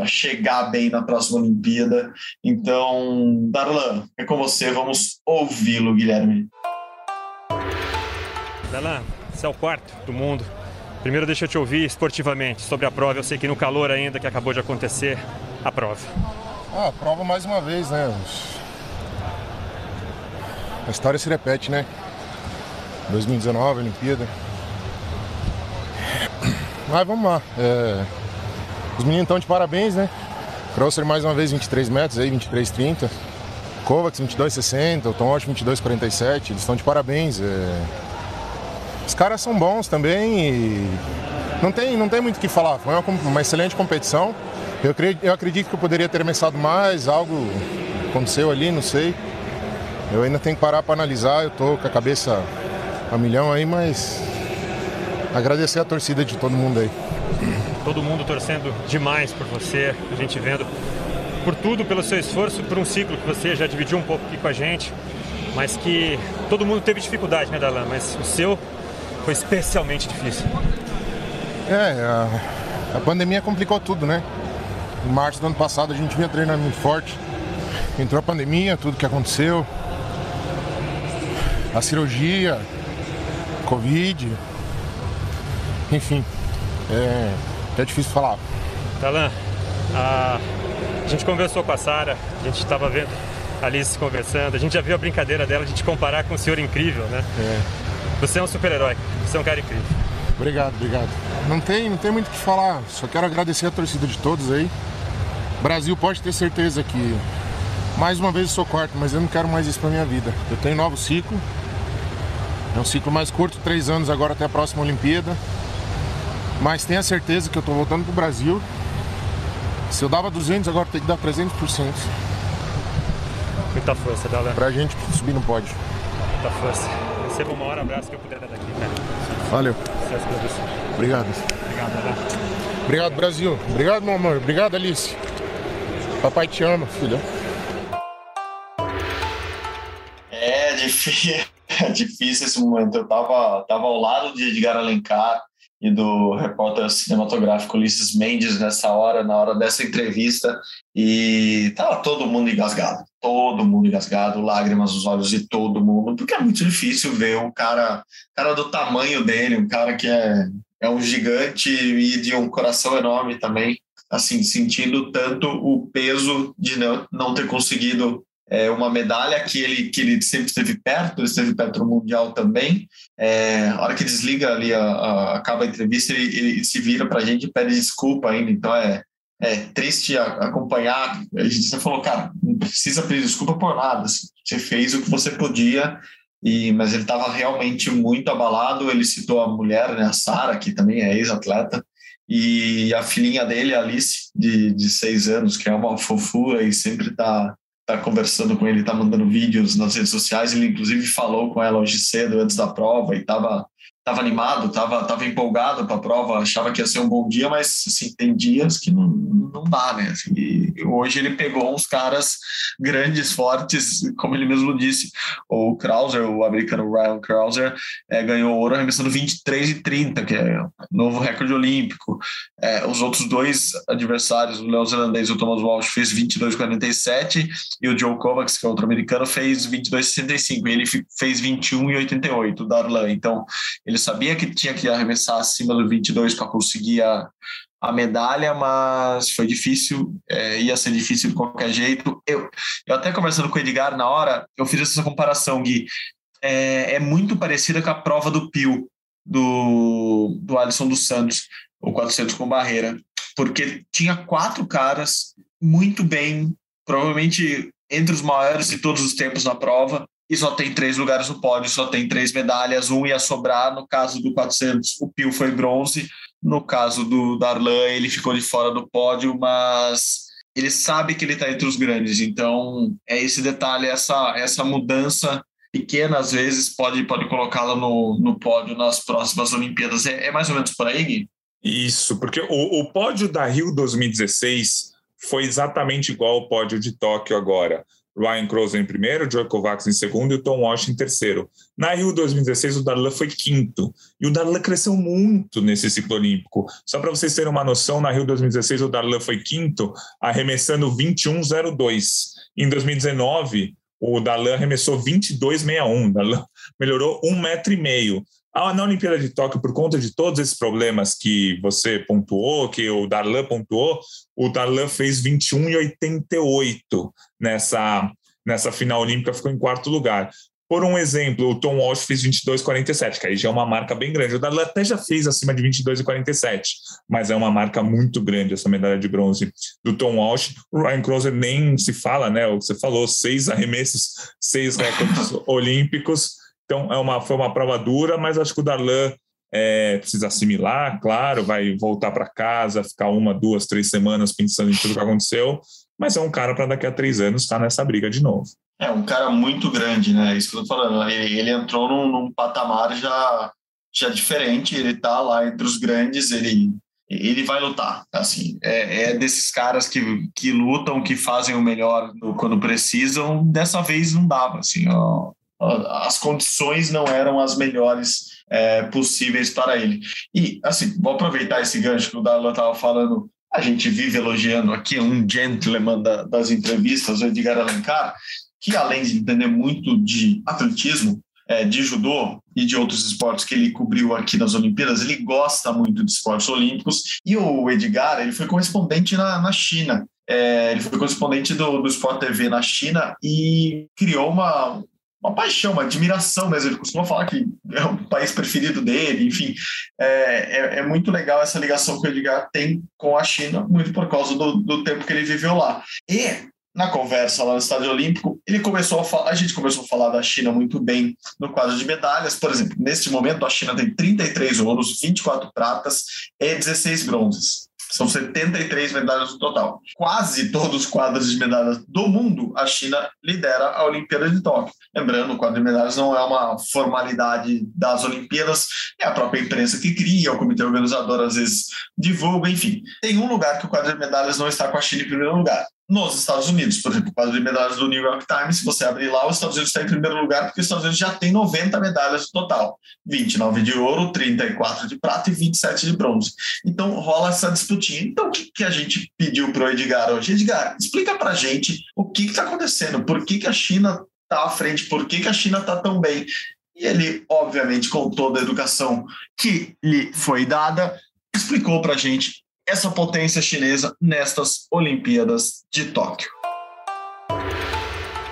chegar bem na próxima Olimpíada. Então, Darlan, é com você. Vamos ouvi-lo, Guilherme. Darlan, você é o quarto do mundo Primeiro, deixa eu te ouvir esportivamente sobre a prova. Eu sei que no calor ainda que acabou de acontecer, a prova. Ah, a prova mais uma vez, né? A história se repete, né? 2019, Olimpíada. Mas vamos lá. É... Os meninos estão de parabéns, né? Crosser mais uma vez 23 metros aí, 23,30. Kovacs 22,60, o Tom 22,47. Eles estão de parabéns. É... Os caras são bons também e não tem, não tem muito o que falar. Foi uma, uma excelente competição. Eu, acredito, eu acredito que eu poderia ter arremessado mais, algo aconteceu ali, não sei. Eu ainda tenho que parar para analisar, eu tô com a cabeça a milhão aí, mas agradecer a torcida de todo mundo aí. Todo mundo torcendo demais por você, a gente vendo por tudo, pelo seu esforço, por um ciclo que você já dividiu um pouco aqui com a gente, mas que todo mundo teve dificuldade, né, Dalan? Mas o seu foi especialmente difícil. É, a, a pandemia complicou tudo, né? Em março do ano passado a gente vinha treinando muito forte. Entrou a pandemia, tudo que aconteceu. A cirurgia, Covid. Enfim, é, é difícil falar. Talan, a, a gente conversou com a Sara, a gente estava vendo a Alice conversando, a gente já viu a brincadeira dela de te comparar com o senhor incrível, né? É. Você é um super-herói. Você é um cara incrível. Obrigado, obrigado. Não tem, não tem muito o que falar. Só quero agradecer a torcida de todos aí. Brasil pode ter certeza que mais uma vez eu sou quarto, mas eu não quero mais isso pra minha vida. Eu tenho novo ciclo. É um ciclo mais curto, três anos agora até a próxima Olimpíada. Mas tenha certeza que eu tô voltando pro Brasil. Se eu dava 200, agora tem que dar 300%. Muita força, Dalé. Pra gente subir no pódio. Muita força receba o maior abraço que eu puder dar daqui, cara. Valeu. Obrigado. Obrigado, Adá. Obrigado, Brasil. Obrigado, meu amor. Obrigado, Alice. Papai te ama, filha. É difícil, é difícil esse momento. Eu tava, tava ao lado de Edgar Alencar e do repórter cinematográfico Ulisses Mendes nessa hora, na hora dessa entrevista, e tava todo mundo engasgado, todo mundo engasgado, lágrimas nos olhos de todo mundo, porque é muito difícil ver um cara, cara do tamanho dele, um cara que é, é um gigante e de um coração enorme também, assim, sentindo tanto o peso de não, não ter conseguido é, uma medalha que ele, que ele sempre esteve perto, ele esteve perto no Mundial também. É, a hora que desliga ali, a, a, acaba a entrevista, ele, ele se vira para a gente e pede desculpa ainda. Então é, é triste acompanhar. A gente falou, cara, não precisa pedir desculpa por nada. Você fez o que você podia, e, mas ele estava realmente muito abalado. Ele citou a mulher, né, a Sara, que também é ex-atleta, e a filhinha dele, a Alice, de, de seis anos, que é uma fofura e sempre está tá conversando com ele, tá mandando vídeos nas redes sociais. Ele, inclusive, falou com ela hoje cedo, antes da prova, e tava, tava animado, tava, tava empolgado para a prova, achava que ia ser um bom dia, mas, assim, tem dias que não, não dá, né? Assim, hoje ele pegou uns caras grandes, fortes, como ele mesmo disse. O Krauser, o americano Ryan Krauser, é, ganhou ouro arremessando 23 e 30, que é novo recorde olímpico. É, os outros dois adversários, o neozelandês e o Thomas Walsh, fez 22,47 e o Joe Kovacs, que é outro americano, fez 22,65 e ele fez 21,88, o Darlan. Então, ele sabia que tinha que arremessar acima do 22 para conseguir a, a medalha, mas foi difícil, é, ia ser difícil de qualquer jeito. Eu, eu até conversando com o Edgar na hora, eu fiz essa comparação, Gui. É, é muito parecida com a prova do Pio, do, do Alisson dos Santos, o 400 com barreira, porque tinha quatro caras muito bem, provavelmente entre os maiores de todos os tempos na prova, e só tem três lugares no pódio, só tem três medalhas, um ia sobrar, no caso do 400 o Pio foi bronze, no caso do Darlan, ele ficou de fora do pódio, mas ele sabe que ele está entre os grandes. Então, é esse detalhe, essa, essa mudança pequena, às vezes, pode, pode colocá-la no, no pódio nas próximas Olimpíadas. É, é mais ou menos por aí, Gui? Isso, porque o, o pódio da Rio 2016 foi exatamente igual ao pódio de Tóquio agora. Ryan Crozer em primeiro, Joe Kovacs em segundo e o Tom Walsh em terceiro. Na Rio 2016, o Darlan foi quinto. E o Darlan cresceu muito nesse ciclo olímpico. Só para vocês terem uma noção, na Rio 2016, o Darlan foi quinto, arremessando 21,02. Em 2019, o Darlan arremessou 22,61. Darlan melhorou um metro e meio. Ah, na Olimpíada de Tóquio, por conta de todos esses problemas que você pontuou, que o Darlan pontuou, o Darlan fez 21,88 nessa, nessa final olímpica, ficou em quarto lugar. Por um exemplo, o Tom Walsh fez 22,47, que aí já é uma marca bem grande. O Darlan até já fez acima de 22,47, mas é uma marca muito grande essa medalha de bronze do Tom Walsh. O Ryan Crozer nem se fala, né? O que você falou, seis arremessos, seis recordes olímpicos então, é uma, foi uma prova dura, mas acho que o Darlan é, precisa assimilar, claro, vai voltar para casa, ficar uma, duas, três semanas pensando em tudo que aconteceu, mas é um cara para daqui a três anos estar tá nessa briga de novo. É um cara muito grande, né? Isso que eu tô falando. Ele, ele entrou num, num, patamar já, já diferente, ele tá lá entre os grandes, ele, ele vai lutar. Assim, é, é desses caras que, que lutam, que fazem o melhor quando precisam. Dessa vez não dava, assim, ó as condições não eram as melhores é, possíveis para ele. E, assim, vou aproveitar esse gancho que o Darlan estava falando. A gente vive elogiando aqui um gentleman da, das entrevistas, o Edgar Alencar, que além de entender muito de atletismo, é, de judô e de outros esportes que ele cobriu aqui nas Olimpíadas, ele gosta muito de esportes olímpicos. E o Edgar, ele foi correspondente na, na China. É, ele foi correspondente do, do Sport TV na China e criou uma, uma paixão, uma admiração mesmo. Ele costuma falar que é o país preferido dele, enfim. É, é, é, muito legal essa ligação que o Edgar tem com a China, muito por causa do, do tempo que ele viveu lá. E na conversa lá no Estádio Olímpico, ele começou a falar, a gente começou a falar da China muito bem no quadro de medalhas. Por exemplo, neste momento a China tem 33 ouros, 24 pratas e 16 bronzes. São 73 medalhas no total. Quase todos os quadros de medalhas do mundo, a China lidera a Olimpíada de Tóquio. Lembrando, o quadro de medalhas não é uma formalidade das Olimpíadas, é a própria imprensa que cria, o comitê organizador às vezes divulga, enfim. Tem um lugar que o quadro de medalhas não está com a China em primeiro lugar, nos Estados Unidos. Por exemplo, o quadro de medalhas do New York Times, se você abrir lá, os Estados Unidos está em primeiro lugar, porque os Estados Unidos já tem 90 medalhas no total: 29 de ouro, 34 de prata e 27 de bronze. Então rola essa disputinha. Então, o que, que a gente pediu para o Edgar hoje? Edgar, explica para a gente o que está acontecendo, por que, que a China está à frente, por que, que a China está tão bem. E ele, obviamente, com toda a educação que lhe foi dada, explicou para a gente essa potência chinesa nestas Olimpíadas de Tóquio.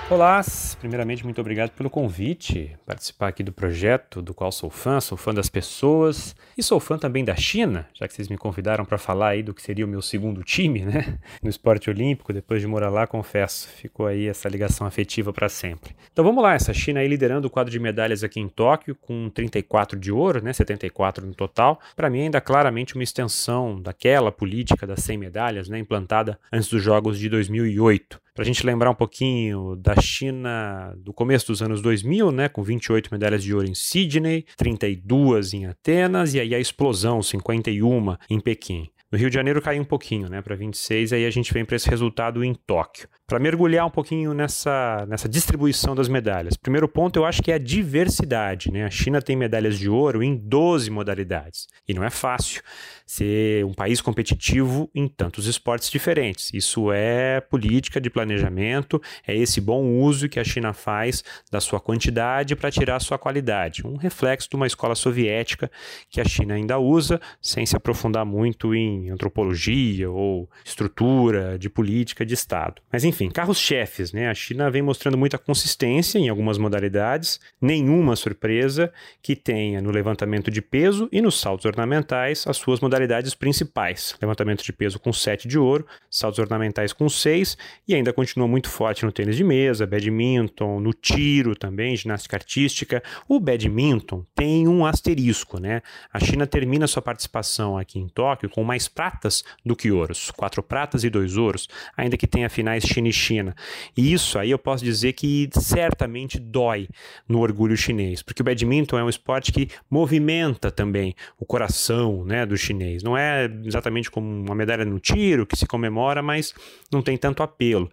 Olá, primeiramente muito obrigado pelo convite, participar aqui do projeto do qual sou fã, sou fã das pessoas e sou fã também da China, já que vocês me convidaram para falar aí do que seria o meu segundo time, né, no esporte olímpico, depois de morar lá, confesso, ficou aí essa ligação afetiva para sempre. Então vamos lá, essa China aí liderando o quadro de medalhas aqui em Tóquio com 34 de ouro, né, 74 no total, para mim ainda claramente uma extensão daquela política das 100 medalhas, né, implantada antes dos Jogos de 2008 para a gente lembrar um pouquinho da China do começo dos anos 2000, né, com 28 medalhas de ouro em Sydney, 32 em Atenas e aí a explosão, 51 em Pequim. No Rio de Janeiro caiu um pouquinho, né, para 26, aí a gente vem para esse resultado em Tóquio para mergulhar um pouquinho nessa, nessa distribuição das medalhas. Primeiro ponto, eu acho que é a diversidade. Né? A China tem medalhas de ouro em 12 modalidades. E não é fácil ser um país competitivo em tantos esportes diferentes. Isso é política de planejamento, é esse bom uso que a China faz da sua quantidade para tirar sua qualidade. Um reflexo de uma escola soviética que a China ainda usa, sem se aprofundar muito em antropologia ou estrutura de política de Estado. Mas enfim, enfim, carros-chefes, né? A China vem mostrando muita consistência em algumas modalidades, nenhuma surpresa que tenha no levantamento de peso e nos saltos ornamentais as suas modalidades principais. Levantamento de peso com 7 de ouro, saltos ornamentais com 6 e ainda continua muito forte no tênis de mesa, badminton, no tiro também, ginástica artística. O badminton tem um asterisco, né? A China termina sua participação aqui em Tóquio com mais mais pratas do que ouros, quatro pratas e dois ouros, ainda que tenha finais China e China. E isso aí eu posso dizer que certamente dói no orgulho chinês, porque o badminton é um esporte que movimenta também o coração né, do chinês. Não é exatamente como uma medalha no tiro que se comemora, mas não tem tanto apelo.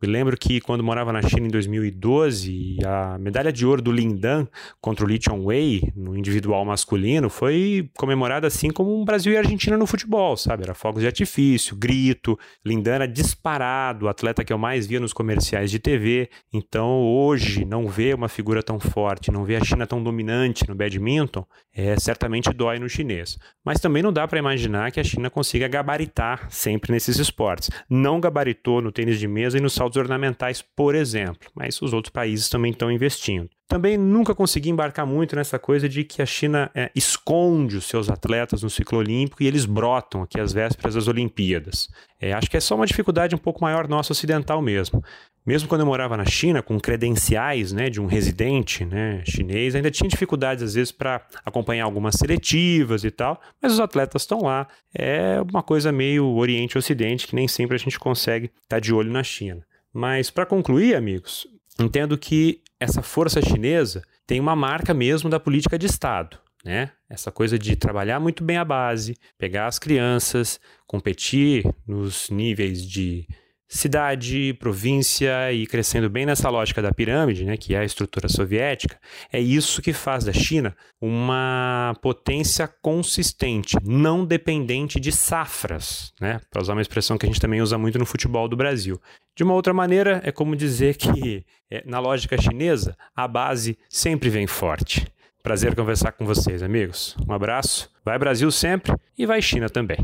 Me lembro que quando morava na China em 2012, a medalha de ouro do Lindan contra o Li Chongwei no individual masculino foi comemorada assim como um Brasil e Argentina no futebol, sabe? Era fogos de artifício, grito. Lindan era disparado, o atleta que eu mais via nos comerciais de TV. Então, hoje, não ver uma figura tão forte, não ver a China tão dominante no badminton, é certamente dói no chinês. Mas também não dá para imaginar que a China consiga gabaritar sempre nesses esportes. Não gabaritou no tênis de mesa e nos saltos ornamentais, por exemplo, mas os outros países também estão investindo. Também nunca consegui embarcar muito nessa coisa de que a China é, esconde os seus atletas no ciclo olímpico e eles brotam aqui às vésperas das Olimpíadas. É, acho que é só uma dificuldade um pouco maior nossa ocidental mesmo. Mesmo quando eu morava na China, com credenciais né, de um residente né, chinês, ainda tinha dificuldades às vezes para acompanhar algumas seletivas e tal, mas os atletas estão lá. É uma coisa meio Oriente-Ocidente que nem sempre a gente consegue estar tá de olho na China. Mas para concluir, amigos, entendo que essa força chinesa tem uma marca mesmo da política de Estado. Né? Essa coisa de trabalhar muito bem a base, pegar as crianças, competir nos níveis de cidade, província e crescendo bem nessa lógica da pirâmide, né, que é a estrutura soviética, é isso que faz da China uma potência consistente, não dependente de safras, né, para usar uma expressão que a gente também usa muito no futebol do Brasil. De uma outra maneira, é como dizer que é, na lógica chinesa, a base sempre vem forte. Prazer conversar com vocês, amigos. Um abraço. Vai Brasil sempre e vai China também.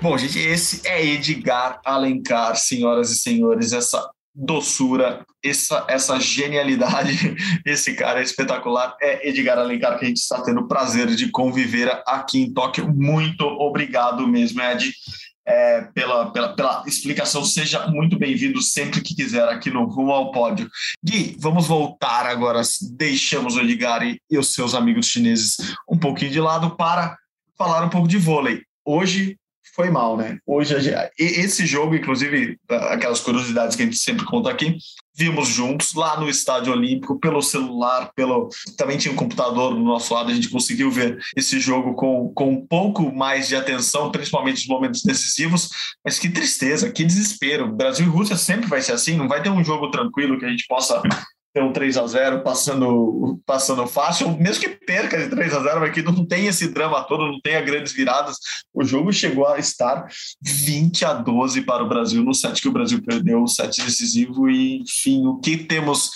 Bom, gente, esse é Edgar Alencar, senhoras e senhores, essa doçura, essa, essa genialidade, esse cara é espetacular, é Edgar Alencar que a gente está tendo o prazer de conviver aqui em Tóquio. Muito obrigado mesmo, Ed, é, pela, pela, pela explicação. Seja muito bem-vindo sempre que quiser aqui no Rumo ao Pódio. Gui, vamos voltar agora, deixamos o Edgar e, e os seus amigos chineses um pouquinho de lado para falar um pouco de vôlei. Hoje foi mal, né? Hoje, esse jogo, inclusive, aquelas curiosidades que a gente sempre conta aqui, vimos juntos lá no Estádio Olímpico, pelo celular, pelo também tinha um computador do nosso lado, a gente conseguiu ver esse jogo com, com um pouco mais de atenção, principalmente nos momentos decisivos, mas que tristeza, que desespero. Brasil e Rússia sempre vai ser assim, não vai ter um jogo tranquilo que a gente possa um 3 a 0 passando, passando fácil, mesmo que perca de 3 a 0 mas que não tem esse drama todo, não tenha grandes viradas. O jogo chegou a estar 20 a 12 para o Brasil no set que o Brasil perdeu, o set decisivo e enfim, o que temos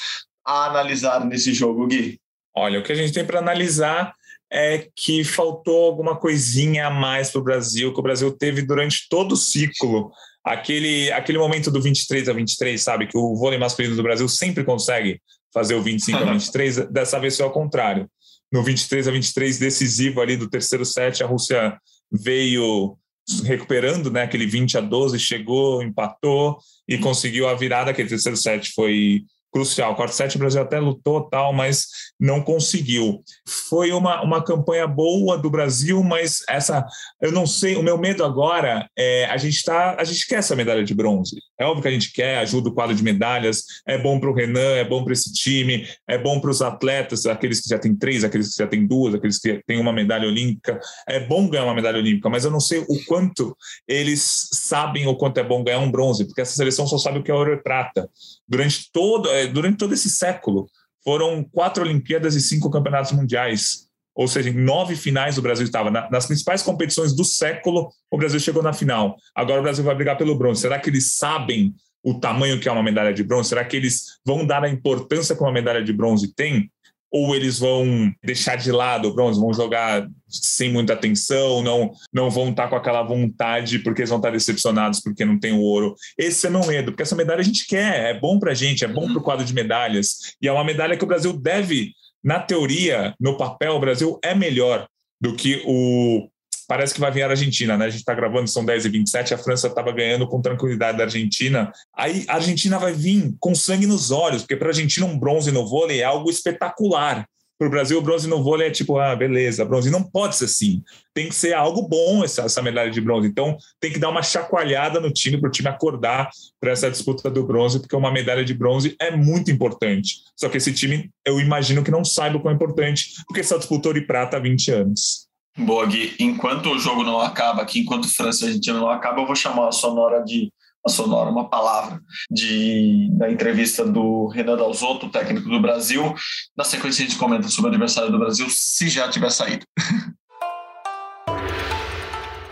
a analisar nesse jogo, Gui? Olha, o que a gente tem para analisar é que faltou alguma coisinha a mais para o Brasil, que o Brasil teve durante todo o ciclo aquele, aquele momento do 23 a 23, sabe? Que o vôlei masculino do Brasil sempre consegue fazer o 25 a 23, dessa vez foi ao contrário. No 23 a 23 decisivo ali do terceiro set, a Rússia veio recuperando, né? Aquele 20 a 12 chegou, empatou e conseguiu a virada. Aquele terceiro set foi crucial. Quarto set o Brasil até lutou tal, mas não conseguiu. Foi uma, uma campanha boa do Brasil, mas essa eu não sei. O meu medo agora é a gente tá a gente quer essa medalha de bronze. É óbvio que a gente quer, ajuda o quadro de medalhas. É bom para o Renan, é bom para esse time, é bom para os atletas, aqueles que já têm três, aqueles que já têm duas, aqueles que têm uma medalha olímpica. É bom ganhar uma medalha olímpica, mas eu não sei o quanto eles sabem o quanto é bom ganhar um bronze, porque essa seleção só sabe o que é ouro e prata. Durante todo é, durante todo esse século, foram quatro Olimpíadas e cinco campeonatos mundiais. Ou seja, em nove finais o Brasil estava. nas principais competições do século, o Brasil chegou na final. Agora o Brasil vai brigar pelo bronze. Será que eles sabem o tamanho que é uma medalha de bronze? Será que eles vão dar a importância que uma medalha de bronze tem? Ou eles vão deixar de lado o bronze, vão jogar sem muita atenção, não não vão estar tá com aquela vontade porque eles vão estar tá decepcionados porque não tem o ouro. Esse é meu medo, porque essa medalha a gente quer, é bom para a gente, é bom para o quadro de medalhas, e é uma medalha que o Brasil deve, na teoria, no papel, o Brasil é melhor do que o parece que vai vir a Argentina, né? A gente está gravando, são 10 e 27, a França estava ganhando com tranquilidade da Argentina. Aí a Argentina vai vir com sangue nos olhos, porque para a Argentina um bronze no vôlei é algo espetacular. para o Brasil, o bronze no vôlei é tipo, ah, beleza, bronze. Não pode ser assim. Tem que ser algo bom essa, essa medalha de bronze. Então, tem que dar uma chacoalhada no time para o time acordar para essa disputa do bronze, porque uma medalha de bronze é muito importante. Só que esse time, eu imagino que não saiba o quão é importante, porque só disputou de prata há 20 anos. Boa, Gui. Enquanto o jogo não acaba aqui, enquanto França e Argentina não acaba, eu vou chamar a sonora de a sonora, uma palavra de, da entrevista do Renan Dalzotto, técnico do Brasil. Na sequência, a gente comenta sobre o adversário do Brasil, se já tiver saído.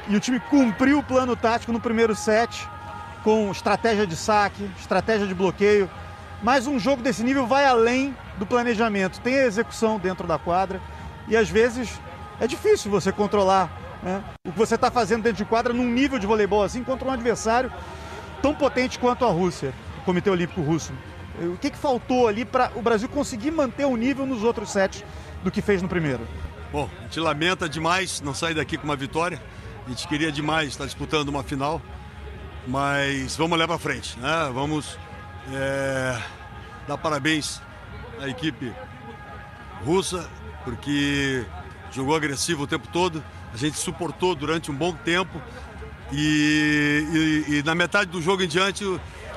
E o time cumpriu o plano tático no primeiro set, com estratégia de saque, estratégia de bloqueio. Mas um jogo desse nível vai além do planejamento. Tem a execução dentro da quadra e às vezes é difícil você controlar né, o que você está fazendo dentro de quadra num nível de voleibol assim contra um adversário tão potente quanto a Rússia, o Comitê Olímpico Russo. O que, que faltou ali para o Brasil conseguir manter o nível nos outros sets do que fez no primeiro? Bom, a gente lamenta demais não sair daqui com uma vitória. A gente queria demais estar disputando uma final, mas vamos olhar para frente, né? Vamos é, dar parabéns à equipe russa, porque jogou agressivo o tempo todo. A gente suportou durante um bom tempo e, e, e, na metade do jogo em diante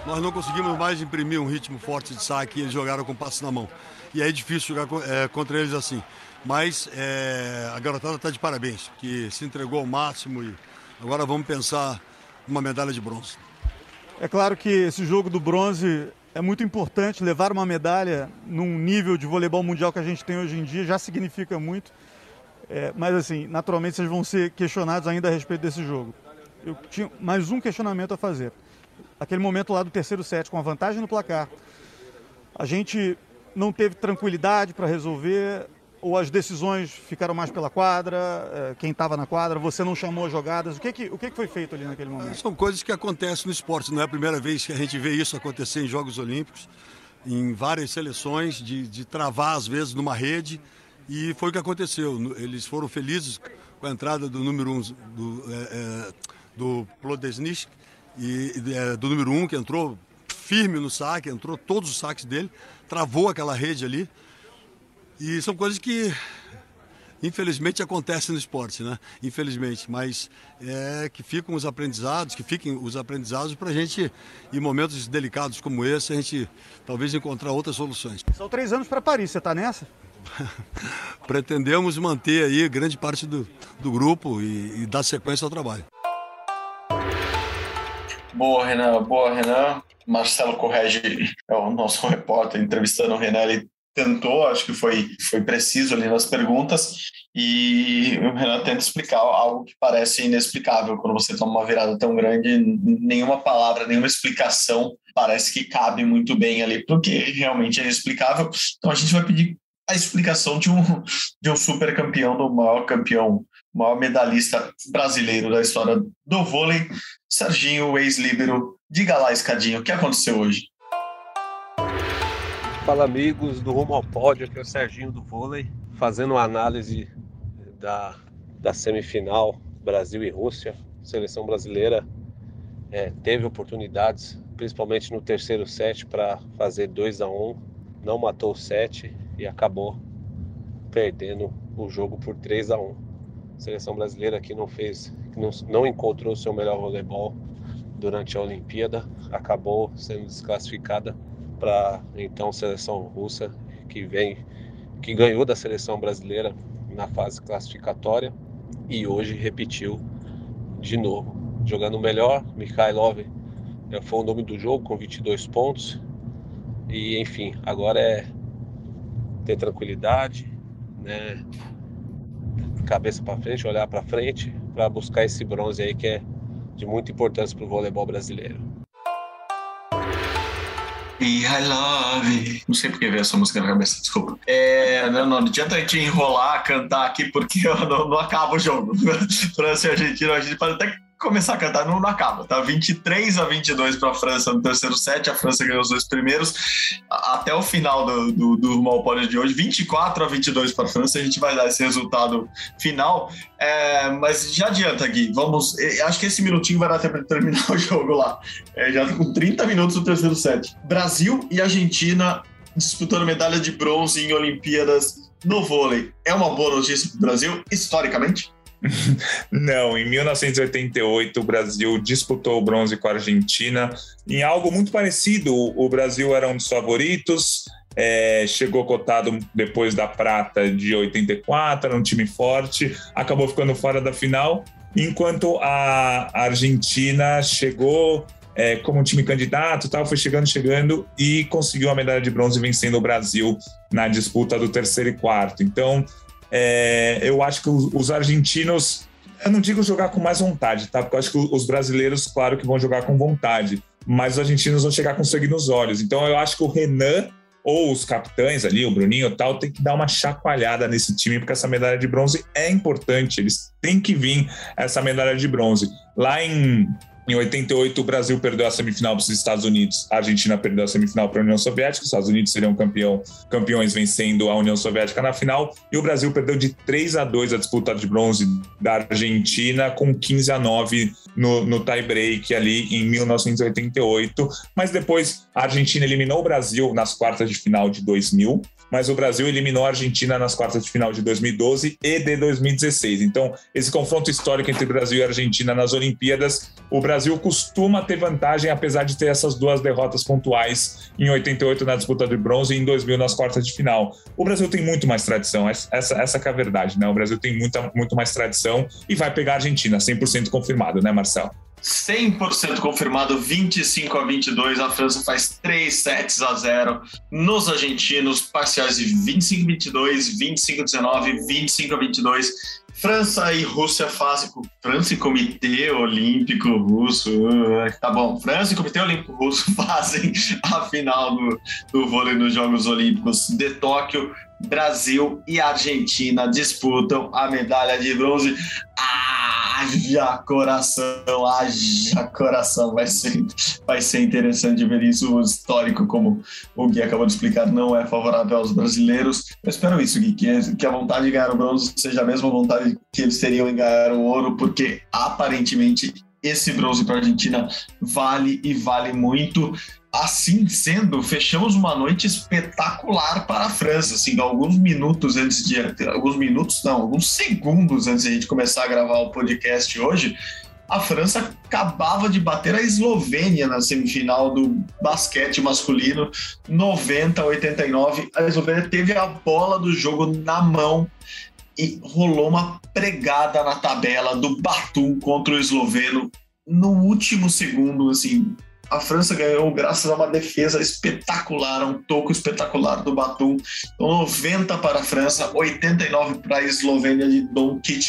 nós não conseguimos mais imprimir um ritmo forte de saque e eles jogaram com passo na mão. E é difícil jogar é, contra eles assim. Mas é, a garotada está de parabéns, que se entregou ao máximo e agora vamos pensar uma medalha de bronze. É claro que esse jogo do bronze é muito importante. Levar uma medalha num nível de voleibol mundial que a gente tem hoje em dia já significa muito. É, mas assim, naturalmente vocês vão ser questionados ainda a respeito desse jogo eu tinha mais um questionamento a fazer. Aquele momento lá do terceiro set, com a vantagem no placar, a gente não teve tranquilidade para resolver, ou as decisões ficaram mais pela quadra, é, quem estava na quadra, você não chamou as jogadas, o que, que, o que, que foi feito ali naquele momento? São coisas que acontecem no esporte, não é a primeira vez que a gente vê isso acontecer em Jogos Olímpicos, em várias seleções, de, de travar às vezes numa rede, e foi o que aconteceu. Eles foram felizes com a entrada do número um, do, é, é, do Plodesnik, e, é, do número 1, um, que entrou firme no saque, entrou todos os saques dele, travou aquela rede ali. E são coisas que infelizmente acontecem no esporte, né? Infelizmente, mas é que ficam os aprendizados, que fiquem os aprendizados para a gente, em momentos delicados como esse, a gente talvez encontrar outras soluções. São três anos para Paris, você está nessa? Pretendemos manter aí grande parte do, do grupo e, e dar sequência ao trabalho. Boa, Renan. Boa, Renan. Marcelo Correge é o nosso repórter entrevistando o Renan. Ele tentou, acho que foi, foi preciso ali nas perguntas, e o Renan tenta explicar algo que parece inexplicável. Quando você toma uma virada tão grande, nenhuma palavra, nenhuma explicação parece que cabe muito bem ali, porque realmente é inexplicável. Então a gente vai pedir a explicação de um, de um super campeão, do maior campeão, maior medalhista brasileiro da história do vôlei, Serginho, ex-líbero. Diga lá, Escadinho, o que aconteceu hoje? Fala, amigos do Rumo ao Pódio, aqui é o Serginho do vôlei, fazendo uma análise da, da semifinal Brasil e Rússia. A seleção brasileira é, teve oportunidades, principalmente no terceiro set, para fazer 2 a 1 um, não matou o set e acabou perdendo o jogo por 3 a 1 A seleção brasileira que não fez não, não encontrou seu melhor voleibol durante a Olimpíada, acabou sendo desclassificada para então seleção russa que vem que ganhou da seleção brasileira na fase classificatória e hoje repetiu de novo, jogando melhor. Mikhailov eh, foi o nome do jogo com 22 pontos. E enfim, agora é ter tranquilidade, né? Cabeça para frente, olhar para frente, para buscar esse bronze aí que é de muita importância para o voleibol brasileiro. E I love. Não sei porque veio essa música na cabeça, desculpa. É, não, não, não adianta a gente enrolar, cantar aqui, porque não, não acaba o jogo. França e Argentina, a gente pode até começar a cantar, não, não acaba, tá? 23 a 22 para a França no terceiro set, a França ganhou os dois primeiros, até o final do, do, do Malpódio de hoje, 24 a 22 para a França, a gente vai dar esse resultado final, é, mas já adianta, Gui, vamos, acho que esse minutinho vai dar tempo de terminar o jogo lá, é, já com 30 minutos do terceiro set. Brasil e Argentina disputando medalha de bronze em Olimpíadas no vôlei é uma boa notícia para o Brasil, historicamente? Não, em 1988 o Brasil disputou o bronze com a Argentina em algo muito parecido. O Brasil era um dos favoritos, é, chegou cotado depois da prata de 84, era um time forte, acabou ficando fora da final, enquanto a Argentina chegou é, como time candidato, tal, foi chegando, chegando e conseguiu a medalha de bronze vencendo o Brasil na disputa do terceiro e quarto. Então, é, eu acho que os argentinos, eu não digo jogar com mais vontade, tá? Porque eu acho que os brasileiros, claro que vão jogar com vontade, mas os argentinos vão chegar com sangue nos olhos. Então, eu acho que o Renan ou os capitães ali, o Bruninho e tal, tem que dar uma chacoalhada nesse time, porque essa medalha de bronze é importante. Eles têm que vir essa medalha de bronze. Lá em em 88, o Brasil perdeu a semifinal para os Estados Unidos, a Argentina perdeu a semifinal para a União Soviética, os Estados Unidos seriam campeão, campeões vencendo a União Soviética na final, e o Brasil perdeu de 3 a 2 a disputa de bronze da Argentina, com 15 a 9 no, no tie-break ali em 1988. Mas depois a Argentina eliminou o Brasil nas quartas de final de 2000, mas o Brasil eliminou a Argentina nas quartas de final de 2012 e de 2016. Então, esse confronto histórico entre Brasil e Argentina nas Olimpíadas, o Brasil costuma ter vantagem, apesar de ter essas duas derrotas pontuais em 88 na disputa de bronze e em 2000 nas quartas de final. O Brasil tem muito mais tradição, essa, essa é a verdade, né? O Brasil tem muita, muito mais tradição e vai pegar a Argentina, 100% confirmado, né, Marcelo? 100% confirmado, 25 a 22. A França faz 3 sets a 0 nos argentinos, parciais de 25 a 22, 25 a 19, 25 a 22. França e Rússia fazem. França e Comitê Olímpico Russo. Tá bom. França e Comitê Olímpico Russo fazem a final do, do vôlei nos Jogos Olímpicos de Tóquio. Brasil e Argentina disputam a medalha de bronze. Haja coração, haja coração. Vai ser, vai ser interessante ver isso. O histórico, como o Gui acabou de explicar, não é favorável aos brasileiros. Eu espero isso, Gui, que, que a vontade de ganhar o bronze seja a mesma vontade que eles teriam em ganhar o ouro, porque aparentemente esse bronze para a Argentina vale e vale muito. Assim sendo, fechamos uma noite espetacular para a França. Assim, alguns minutos antes de. Alguns minutos, não, alguns segundos antes de a gente começar a gravar o podcast hoje, a França acabava de bater a Eslovênia na semifinal do basquete masculino, 90 a 89. A Eslovênia teve a bola do jogo na mão e rolou uma pregada na tabela do Batum contra o esloveno no último segundo, assim, a França ganhou graças a uma defesa espetacular, um toco espetacular do Batum. Então, 90 para a França, 89 para a Eslovênia de Doncic.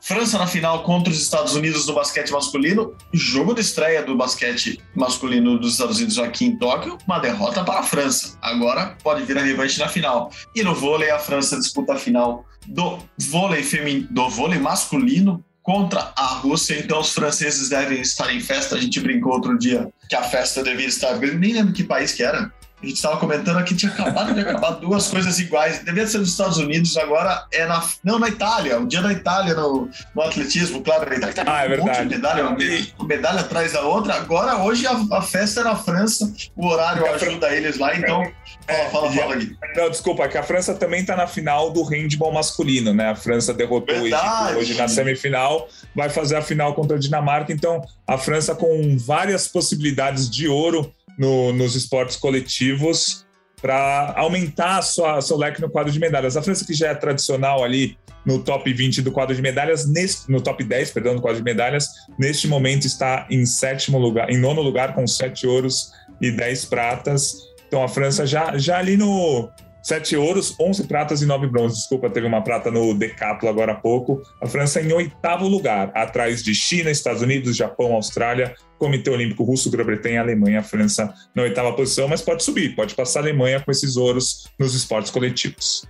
França na final contra os Estados Unidos no basquete masculino. Jogo de estreia do basquete masculino dos Estados Unidos aqui em Tóquio. Uma derrota para a França. Agora pode vir a revanche na final. E no vôlei, a França disputa a final do vôlei, femin... do vôlei masculino contra a Rússia, então os franceses devem estar em festa. A gente brincou outro dia que a festa devia estar. Eu nem lembro que país que era. A gente estava comentando aqui, tinha acabado de acabar duas coisas iguais. Devia ser nos Estados Unidos, agora é na. Não, na Itália. O dia da Itália no, no atletismo, claro. A Itália tem ah, é um verdade. monte de medalha, uma, medalha atrás da outra. Agora, hoje, a, a, festa é na França. O horário ajuda eles lá, então. É, fala, fala, fala aqui. Não, desculpa, que a França também está na final do handball masculino, né? A França derrotou verdade. o Egito hoje na semifinal, vai fazer a final contra a Dinamarca. Então, a França com várias possibilidades de ouro no, nos esportes coletivos para aumentar sua, seu leque no quadro de medalhas. A França, que já é tradicional ali no top 20 do quadro de medalhas, nesse, no top 10, perdão, do quadro de medalhas, neste momento está em sétimo lugar, em nono lugar, com sete ouros e dez pratas. Então a França já, já ali no sete ouros, 11 pratas e nove bronzes. Desculpa, teve uma prata no decatlo agora há pouco. A França em oitavo lugar, atrás de China, Estados Unidos, Japão, Austrália, Comitê Olímpico Russo, Grã-Bretanha, Alemanha, França na oitava posição, mas pode subir, pode passar a Alemanha com esses ouros nos esportes coletivos.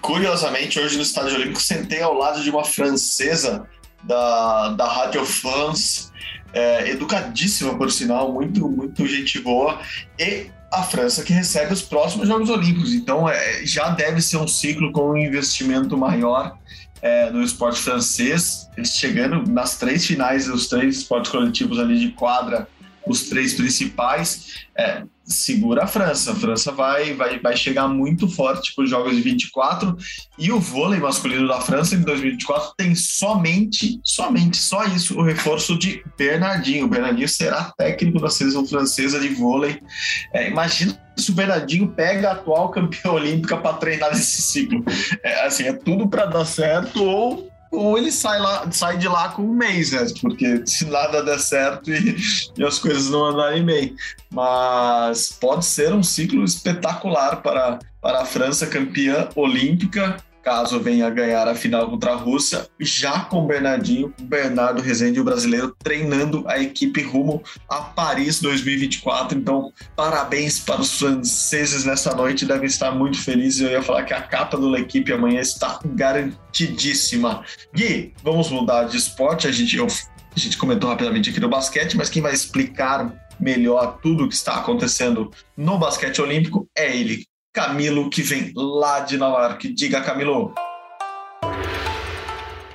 Curiosamente, hoje no Estádio Olímpico, sentei ao lado de uma francesa da, da Radio France, é, educadíssima, por sinal, muito, muito gente boa, e a França que recebe os próximos Jogos Olímpicos. Então, é, já deve ser um ciclo com um investimento maior é, no esporte francês. Eles chegando nas três finais dos três esportes coletivos ali de quadra os três principais, é, segura a França. A França vai, vai, vai chegar muito forte para os Jogos de 24 e o vôlei masculino da França em 2024 tem somente, somente só isso, o reforço de Bernardinho. O Bernardinho será técnico da seleção francesa de vôlei. É, imagina se o Bernardinho pega a atual campeã olímpica para treinar nesse ciclo. É, assim, é tudo para dar certo ou ou ele sai, lá, sai de lá com um mês, né? Porque se nada der certo e, e, as coisas não andarem bem. Mas pode ser um ciclo espetacular para, para a França campeã olímpica caso venha ganhar a final contra a Rússia, já com Bernardinho, Bernardo Rezende, o brasileiro, treinando a equipe rumo a Paris 2024. Então, parabéns para os franceses nessa noite, devem estar muito felizes. Eu ia falar que a capa da equipe amanhã está garantidíssima. Gui, vamos mudar de esporte. A gente, eu, a gente comentou rapidamente aqui no basquete, mas quem vai explicar melhor tudo o que está acontecendo no basquete olímpico é ele, Camilo, que vem lá de Nova York. Diga, Camilo.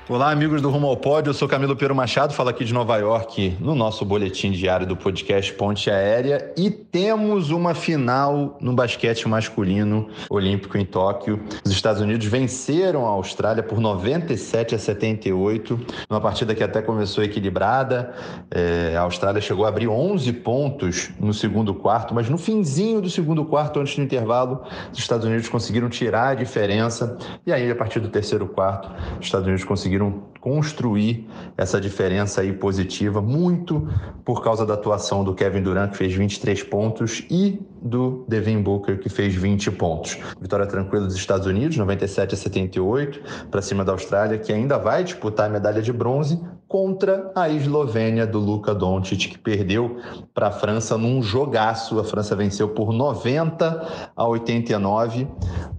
Olá, amigos do Rumo ao Pódio. Eu sou Camilo Pero Machado, falo aqui de Nova York no nosso boletim diário do podcast Ponte Aérea. E temos uma final no basquete masculino olímpico em Tóquio. Os Estados Unidos venceram a Austrália por 97 a 78, numa partida que até começou equilibrada. É, a Austrália chegou a abrir 11 pontos no segundo quarto, mas no finzinho do segundo quarto, antes do intervalo, os Estados Unidos conseguiram tirar a diferença. E aí, a partir do terceiro quarto, os Estados Unidos conseguiram conseguiram construir essa diferença aí positiva, muito por causa da atuação do Kevin Durant, que fez 23 pontos, e do Devin Booker, que fez 20 pontos. Vitória tranquila dos Estados Unidos, 97 a 78, para cima da Austrália, que ainda vai disputar a medalha de bronze contra a Eslovênia do Luka Doncic, que perdeu para a França num jogaço. A França venceu por 90 a 89.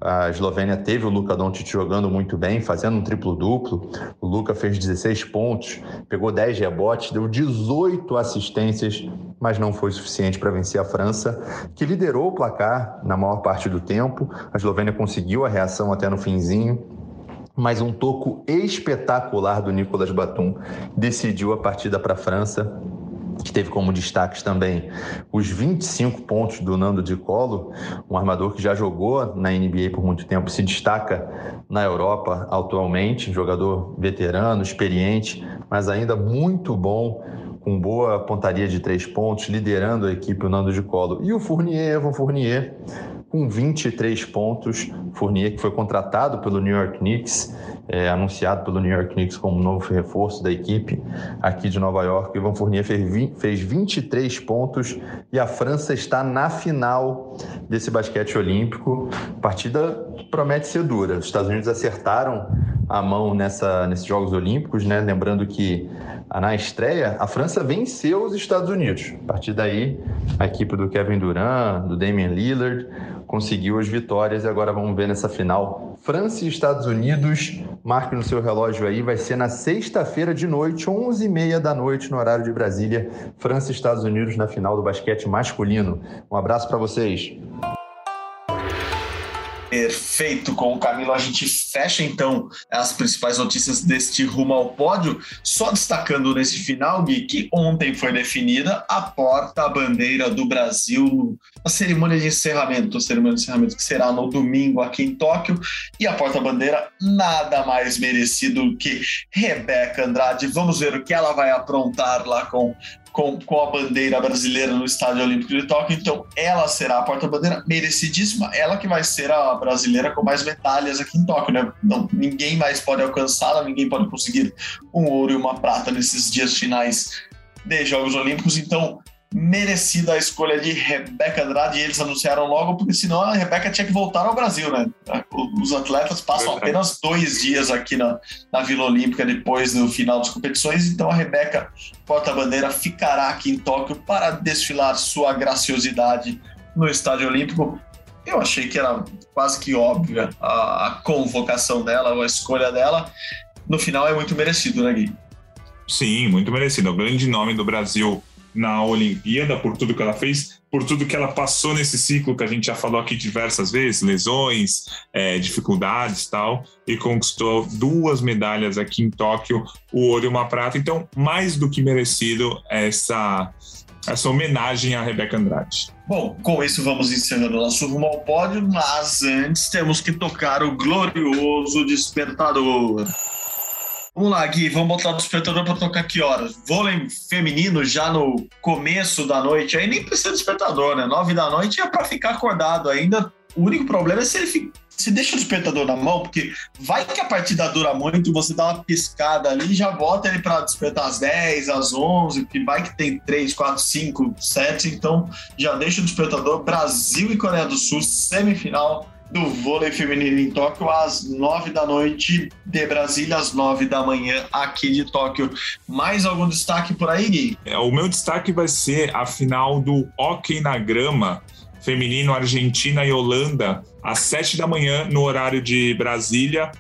A Eslovênia teve o Luka Doncic jogando muito bem, fazendo um triplo-duplo. O Luka fez 16 pontos, pegou 10 rebotes, deu 18 assistências, mas não foi suficiente para vencer a França, que liderou o placar na maior parte do tempo. A Eslovênia conseguiu a reação até no finzinho, mas um toco espetacular do Nicolas Batum decidiu a partida para a França que teve como destaques também os 25 pontos do Nando de Colo, um armador que já jogou na NBA por muito tempo, se destaca na Europa atualmente, jogador veterano, experiente, mas ainda muito bom com boa pontaria de três pontos, liderando a equipe o Nando de Colo. E o Fournier, Evan Fournier, com 23 pontos. Fournier, que foi contratado pelo New York Knicks, é, anunciado pelo New York Knicks como novo reforço da equipe aqui de Nova York. Ivan Fournier fez, 20, fez 23 pontos e a França está na final desse basquete olímpico. A partida promete ser dura. Os Estados Unidos acertaram a mão nessa, nesses Jogos Olímpicos, né? Lembrando que na estreia, a França venceu os Estados Unidos. A partir daí, a equipe do Kevin Durant, do Damian Lillard, conseguiu as vitórias e agora vamos ver nessa final. França e Estados Unidos, marque no seu relógio aí, vai ser na sexta-feira de noite, 11h30 da noite, no horário de Brasília. França e Estados Unidos na final do basquete masculino. Um abraço para vocês. Perfeito, com o Camilo a gente fecha então as principais notícias deste rumo ao pódio, só destacando nesse final, Gui, que ontem foi definida a porta-bandeira do Brasil, a cerimônia de encerramento, a cerimônia de encerramento que será no domingo aqui em Tóquio, e a porta-bandeira nada mais merecido que Rebeca Andrade. Vamos ver o que ela vai aprontar lá com com, com a bandeira brasileira no Estádio Olímpico de Tóquio. Então, ela será a porta-bandeira merecidíssima. Ela que vai ser a brasileira com mais medalhas aqui em Tóquio, né? Não, ninguém mais pode alcançá-la, ninguém pode conseguir um ouro e uma prata nesses dias finais de Jogos Olímpicos. Então, merecida a escolha de Rebeca Andrade e eles anunciaram logo, porque senão a Rebeca tinha que voltar ao Brasil, né? Os atletas passam apenas dois dias aqui na, na Vila Olímpica depois do final das competições, então a Rebeca porta-bandeira ficará aqui em Tóquio para desfilar sua graciosidade no Estádio Olímpico. Eu achei que era quase que óbvia a, a convocação dela, a escolha dela. No final é muito merecido, né, Gui? Sim, muito merecido. O grande nome do Brasil na Olimpíada, por tudo que ela fez, por tudo que ela passou nesse ciclo que a gente já falou aqui diversas vezes, lesões, é, dificuldades tal, e conquistou duas medalhas aqui em Tóquio, o ouro e uma prata. Então, mais do que merecido essa essa homenagem à Rebeca Andrade. Bom, com isso vamos encerrando nosso rumo ao pódio, mas antes temos que tocar o glorioso despertador. Vamos lá, Gui, vamos botar o despertador para tocar que horas? Vôlei feminino já no começo da noite, aí nem precisa de despertador, né? Nove da noite é para ficar acordado ainda. O único problema é se ele fica se deixa o despertador na mão, porque vai que a partida dura muito, você dá uma piscada ali, já bota ele para despertar às 10, às 11, que vai que tem 3, 4, 5, 7, então já deixa o despertador. Brasil e Coreia do Sul, semifinal do vôlei feminino em Tóquio às 9 da noite de Brasília, às 9 da manhã aqui de Tóquio. Mais algum destaque por aí, Gui? É, o meu destaque vai ser a final do hockey na grama feminino Argentina e Holanda às 7 da manhã no horário de Brasília.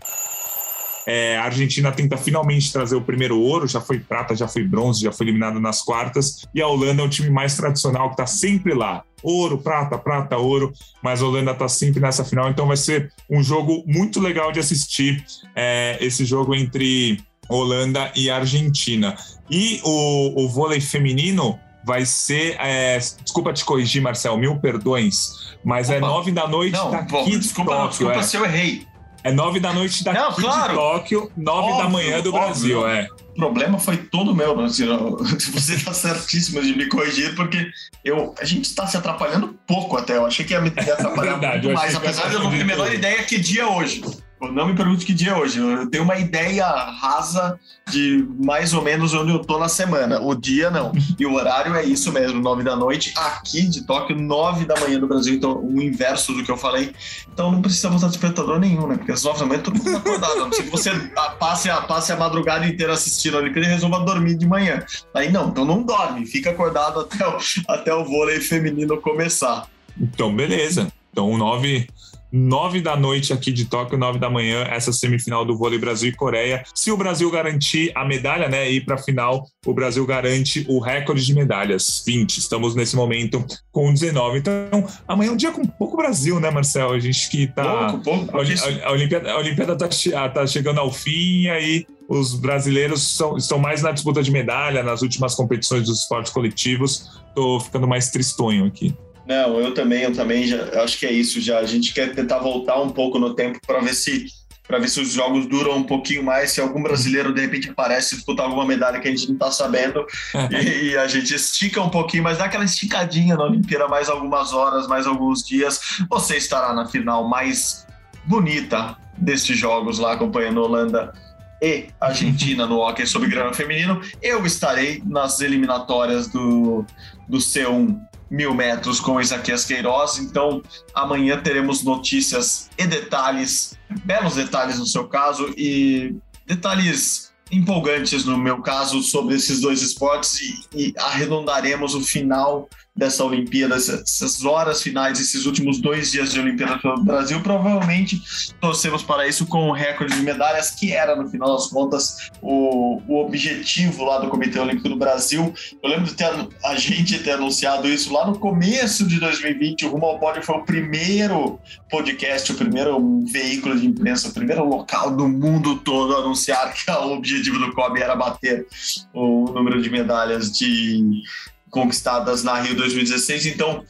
É, a Argentina tenta finalmente trazer o primeiro ouro, já foi prata, já foi bronze, já foi eliminado nas quartas. E a Holanda é o time mais tradicional que está sempre lá. Ouro, prata, prata, ouro, mas a Holanda está sempre nessa final, então vai ser um jogo muito legal de assistir é, esse jogo entre Holanda e Argentina. E o, o vôlei feminino vai ser. É, desculpa te corrigir, Marcel, mil perdões, mas é Opa. é nove da noite não, daqui bom, desculpa, Tóquio. Desculpa é. se eu errei. É nove da noite daqui não, claro. de Tóquio, nove óbvio, da manhã do óbvio. Brasil, é. O problema foi todo meu, assim, você está certíssimo de me corrigir, porque eu, a gente está se atrapalhando pouco até. Eu achei que ia me atrapalhar é Verdade, muito mais, apesar de eu não ter a menor ideia que dia é hoje. Não me pergunte que dia é hoje. Eu tenho uma ideia rasa de mais ou menos onde eu tô na semana. O dia não. E o horário é isso mesmo, nove da noite, aqui de Tóquio, nove da manhã no Brasil. Então, o inverso do que eu falei. Então não precisa botar despertador nenhum, né? Porque às nove da manhã todo mundo tá acordado. A não ser que você passe a, passe a madrugada inteira assistindo a Olimpíada e resolva dormir de manhã. Aí não, então não dorme, fica acordado até o, até o vôlei feminino começar. Então, beleza. Então, nove. 9 da noite aqui de Tóquio, 9 da manhã, essa semifinal do vôlei Brasil e Coreia. Se o Brasil garantir a medalha, né, e ir para a final, o Brasil garante o recorde de medalhas, 20. Estamos nesse momento com 19. Então, amanhã é um dia com pouco Brasil, né, Marcel? A gente que tá. Pouco, pouco, a, a, a, Olimpíada, a Olimpíada tá, tá chegando ao fim, e aí os brasileiros são, estão mais na disputa de medalha nas últimas competições dos esportes coletivos. Tô ficando mais tristonho aqui. Não, eu também, eu também já acho que é isso já. A gente quer tentar voltar um pouco no tempo para ver se para ver se os jogos duram um pouquinho mais, se algum brasileiro de repente aparece disputar alguma medalha que a gente não está sabendo e, e, a gente estica um pouquinho, mas dá aquela esticadinha na Olimpíada mais algumas horas, mais alguns dias. Você estará na final mais bonita destes jogos lá acompanhando Holanda e Argentina no hockey sobre grama feminino. Eu estarei nas eliminatórias do, do C1 mil metros com Isaquias Queiroz. Então, amanhã teremos notícias e detalhes, belos detalhes no seu caso, e detalhes empolgantes no meu caso sobre esses dois esportes e, e arredondaremos o final dessa Olimpíada, essas horas finais, esses últimos dois dias de Olimpíada pelo Brasil, provavelmente torcemos para isso com o recorde de medalhas, que era, no final das contas, o, o objetivo lá do Comitê Olímpico do Brasil. Eu lembro de ter, a gente ter anunciado isso lá no começo de 2020. O Rumo ao Pódio foi o primeiro podcast, o primeiro veículo de imprensa, o primeiro local do mundo todo a anunciar que o objetivo do COB era bater o número de medalhas de conquistadas na Rio 2016. Então,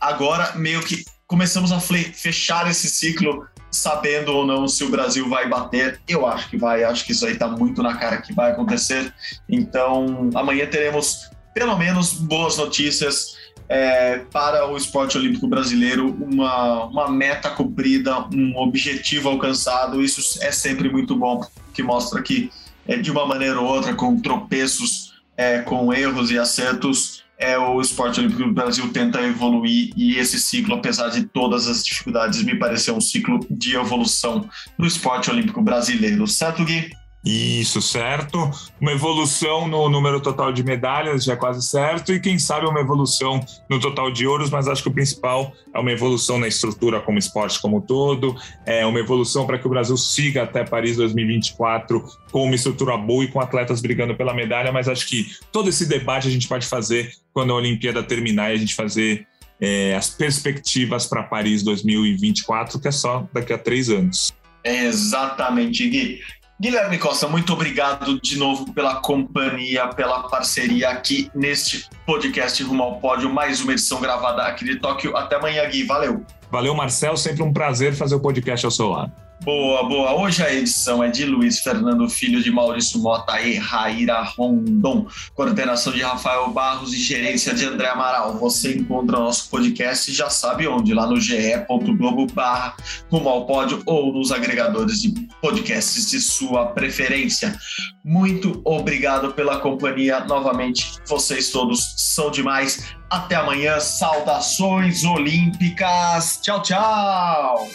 agora meio que começamos a fechar esse ciclo sabendo ou não se o Brasil vai bater. Eu acho que vai, acho que isso aí está muito na cara que vai acontecer. Então, amanhã teremos pelo menos boas notícias é, para o esporte olímpico brasileiro, uma, uma meta cumprida, um objetivo alcançado. Isso é sempre muito bom, que mostra que, é, de uma maneira ou outra, com tropeços é, com erros e acertos, é, o esporte olímpico do Brasil tenta evoluir e esse ciclo, apesar de todas as dificuldades, me pareceu um ciclo de evolução no esporte olímpico brasileiro. Certo, Gui? Isso, certo. Uma evolução no número total de medalhas, já é quase certo, e quem sabe uma evolução no total de ouros, mas acho que o principal é uma evolução na estrutura como esporte como todo, é uma evolução para que o Brasil siga até Paris 2024 com uma estrutura boa e com atletas brigando pela medalha, mas acho que todo esse debate a gente pode fazer quando a Olimpíada terminar e a gente fazer é, as perspectivas para Paris 2024, que é só daqui a três anos. Exatamente, Gui. Guilherme Costa, muito obrigado de novo pela companhia, pela parceria aqui neste podcast Rumo ao Pódio, mais uma edição gravada aqui de Tóquio. Até amanhã, Gui. Valeu. Valeu, Marcel. Sempre um prazer fazer o podcast ao seu lado. Boa, boa. Hoje a edição é de Luiz Fernando Filho de Maurício Mota e Raíra Rondon. Coordenação de Rafael Barros e gerência de André Amaral. Você encontra nosso podcast já sabe onde, lá no ge.globo barra rumo ao pódio ou nos agregadores de podcasts de sua preferência. Muito obrigado pela companhia novamente. Vocês todos são demais. Até amanhã. Saudações olímpicas. Tchau, tchau.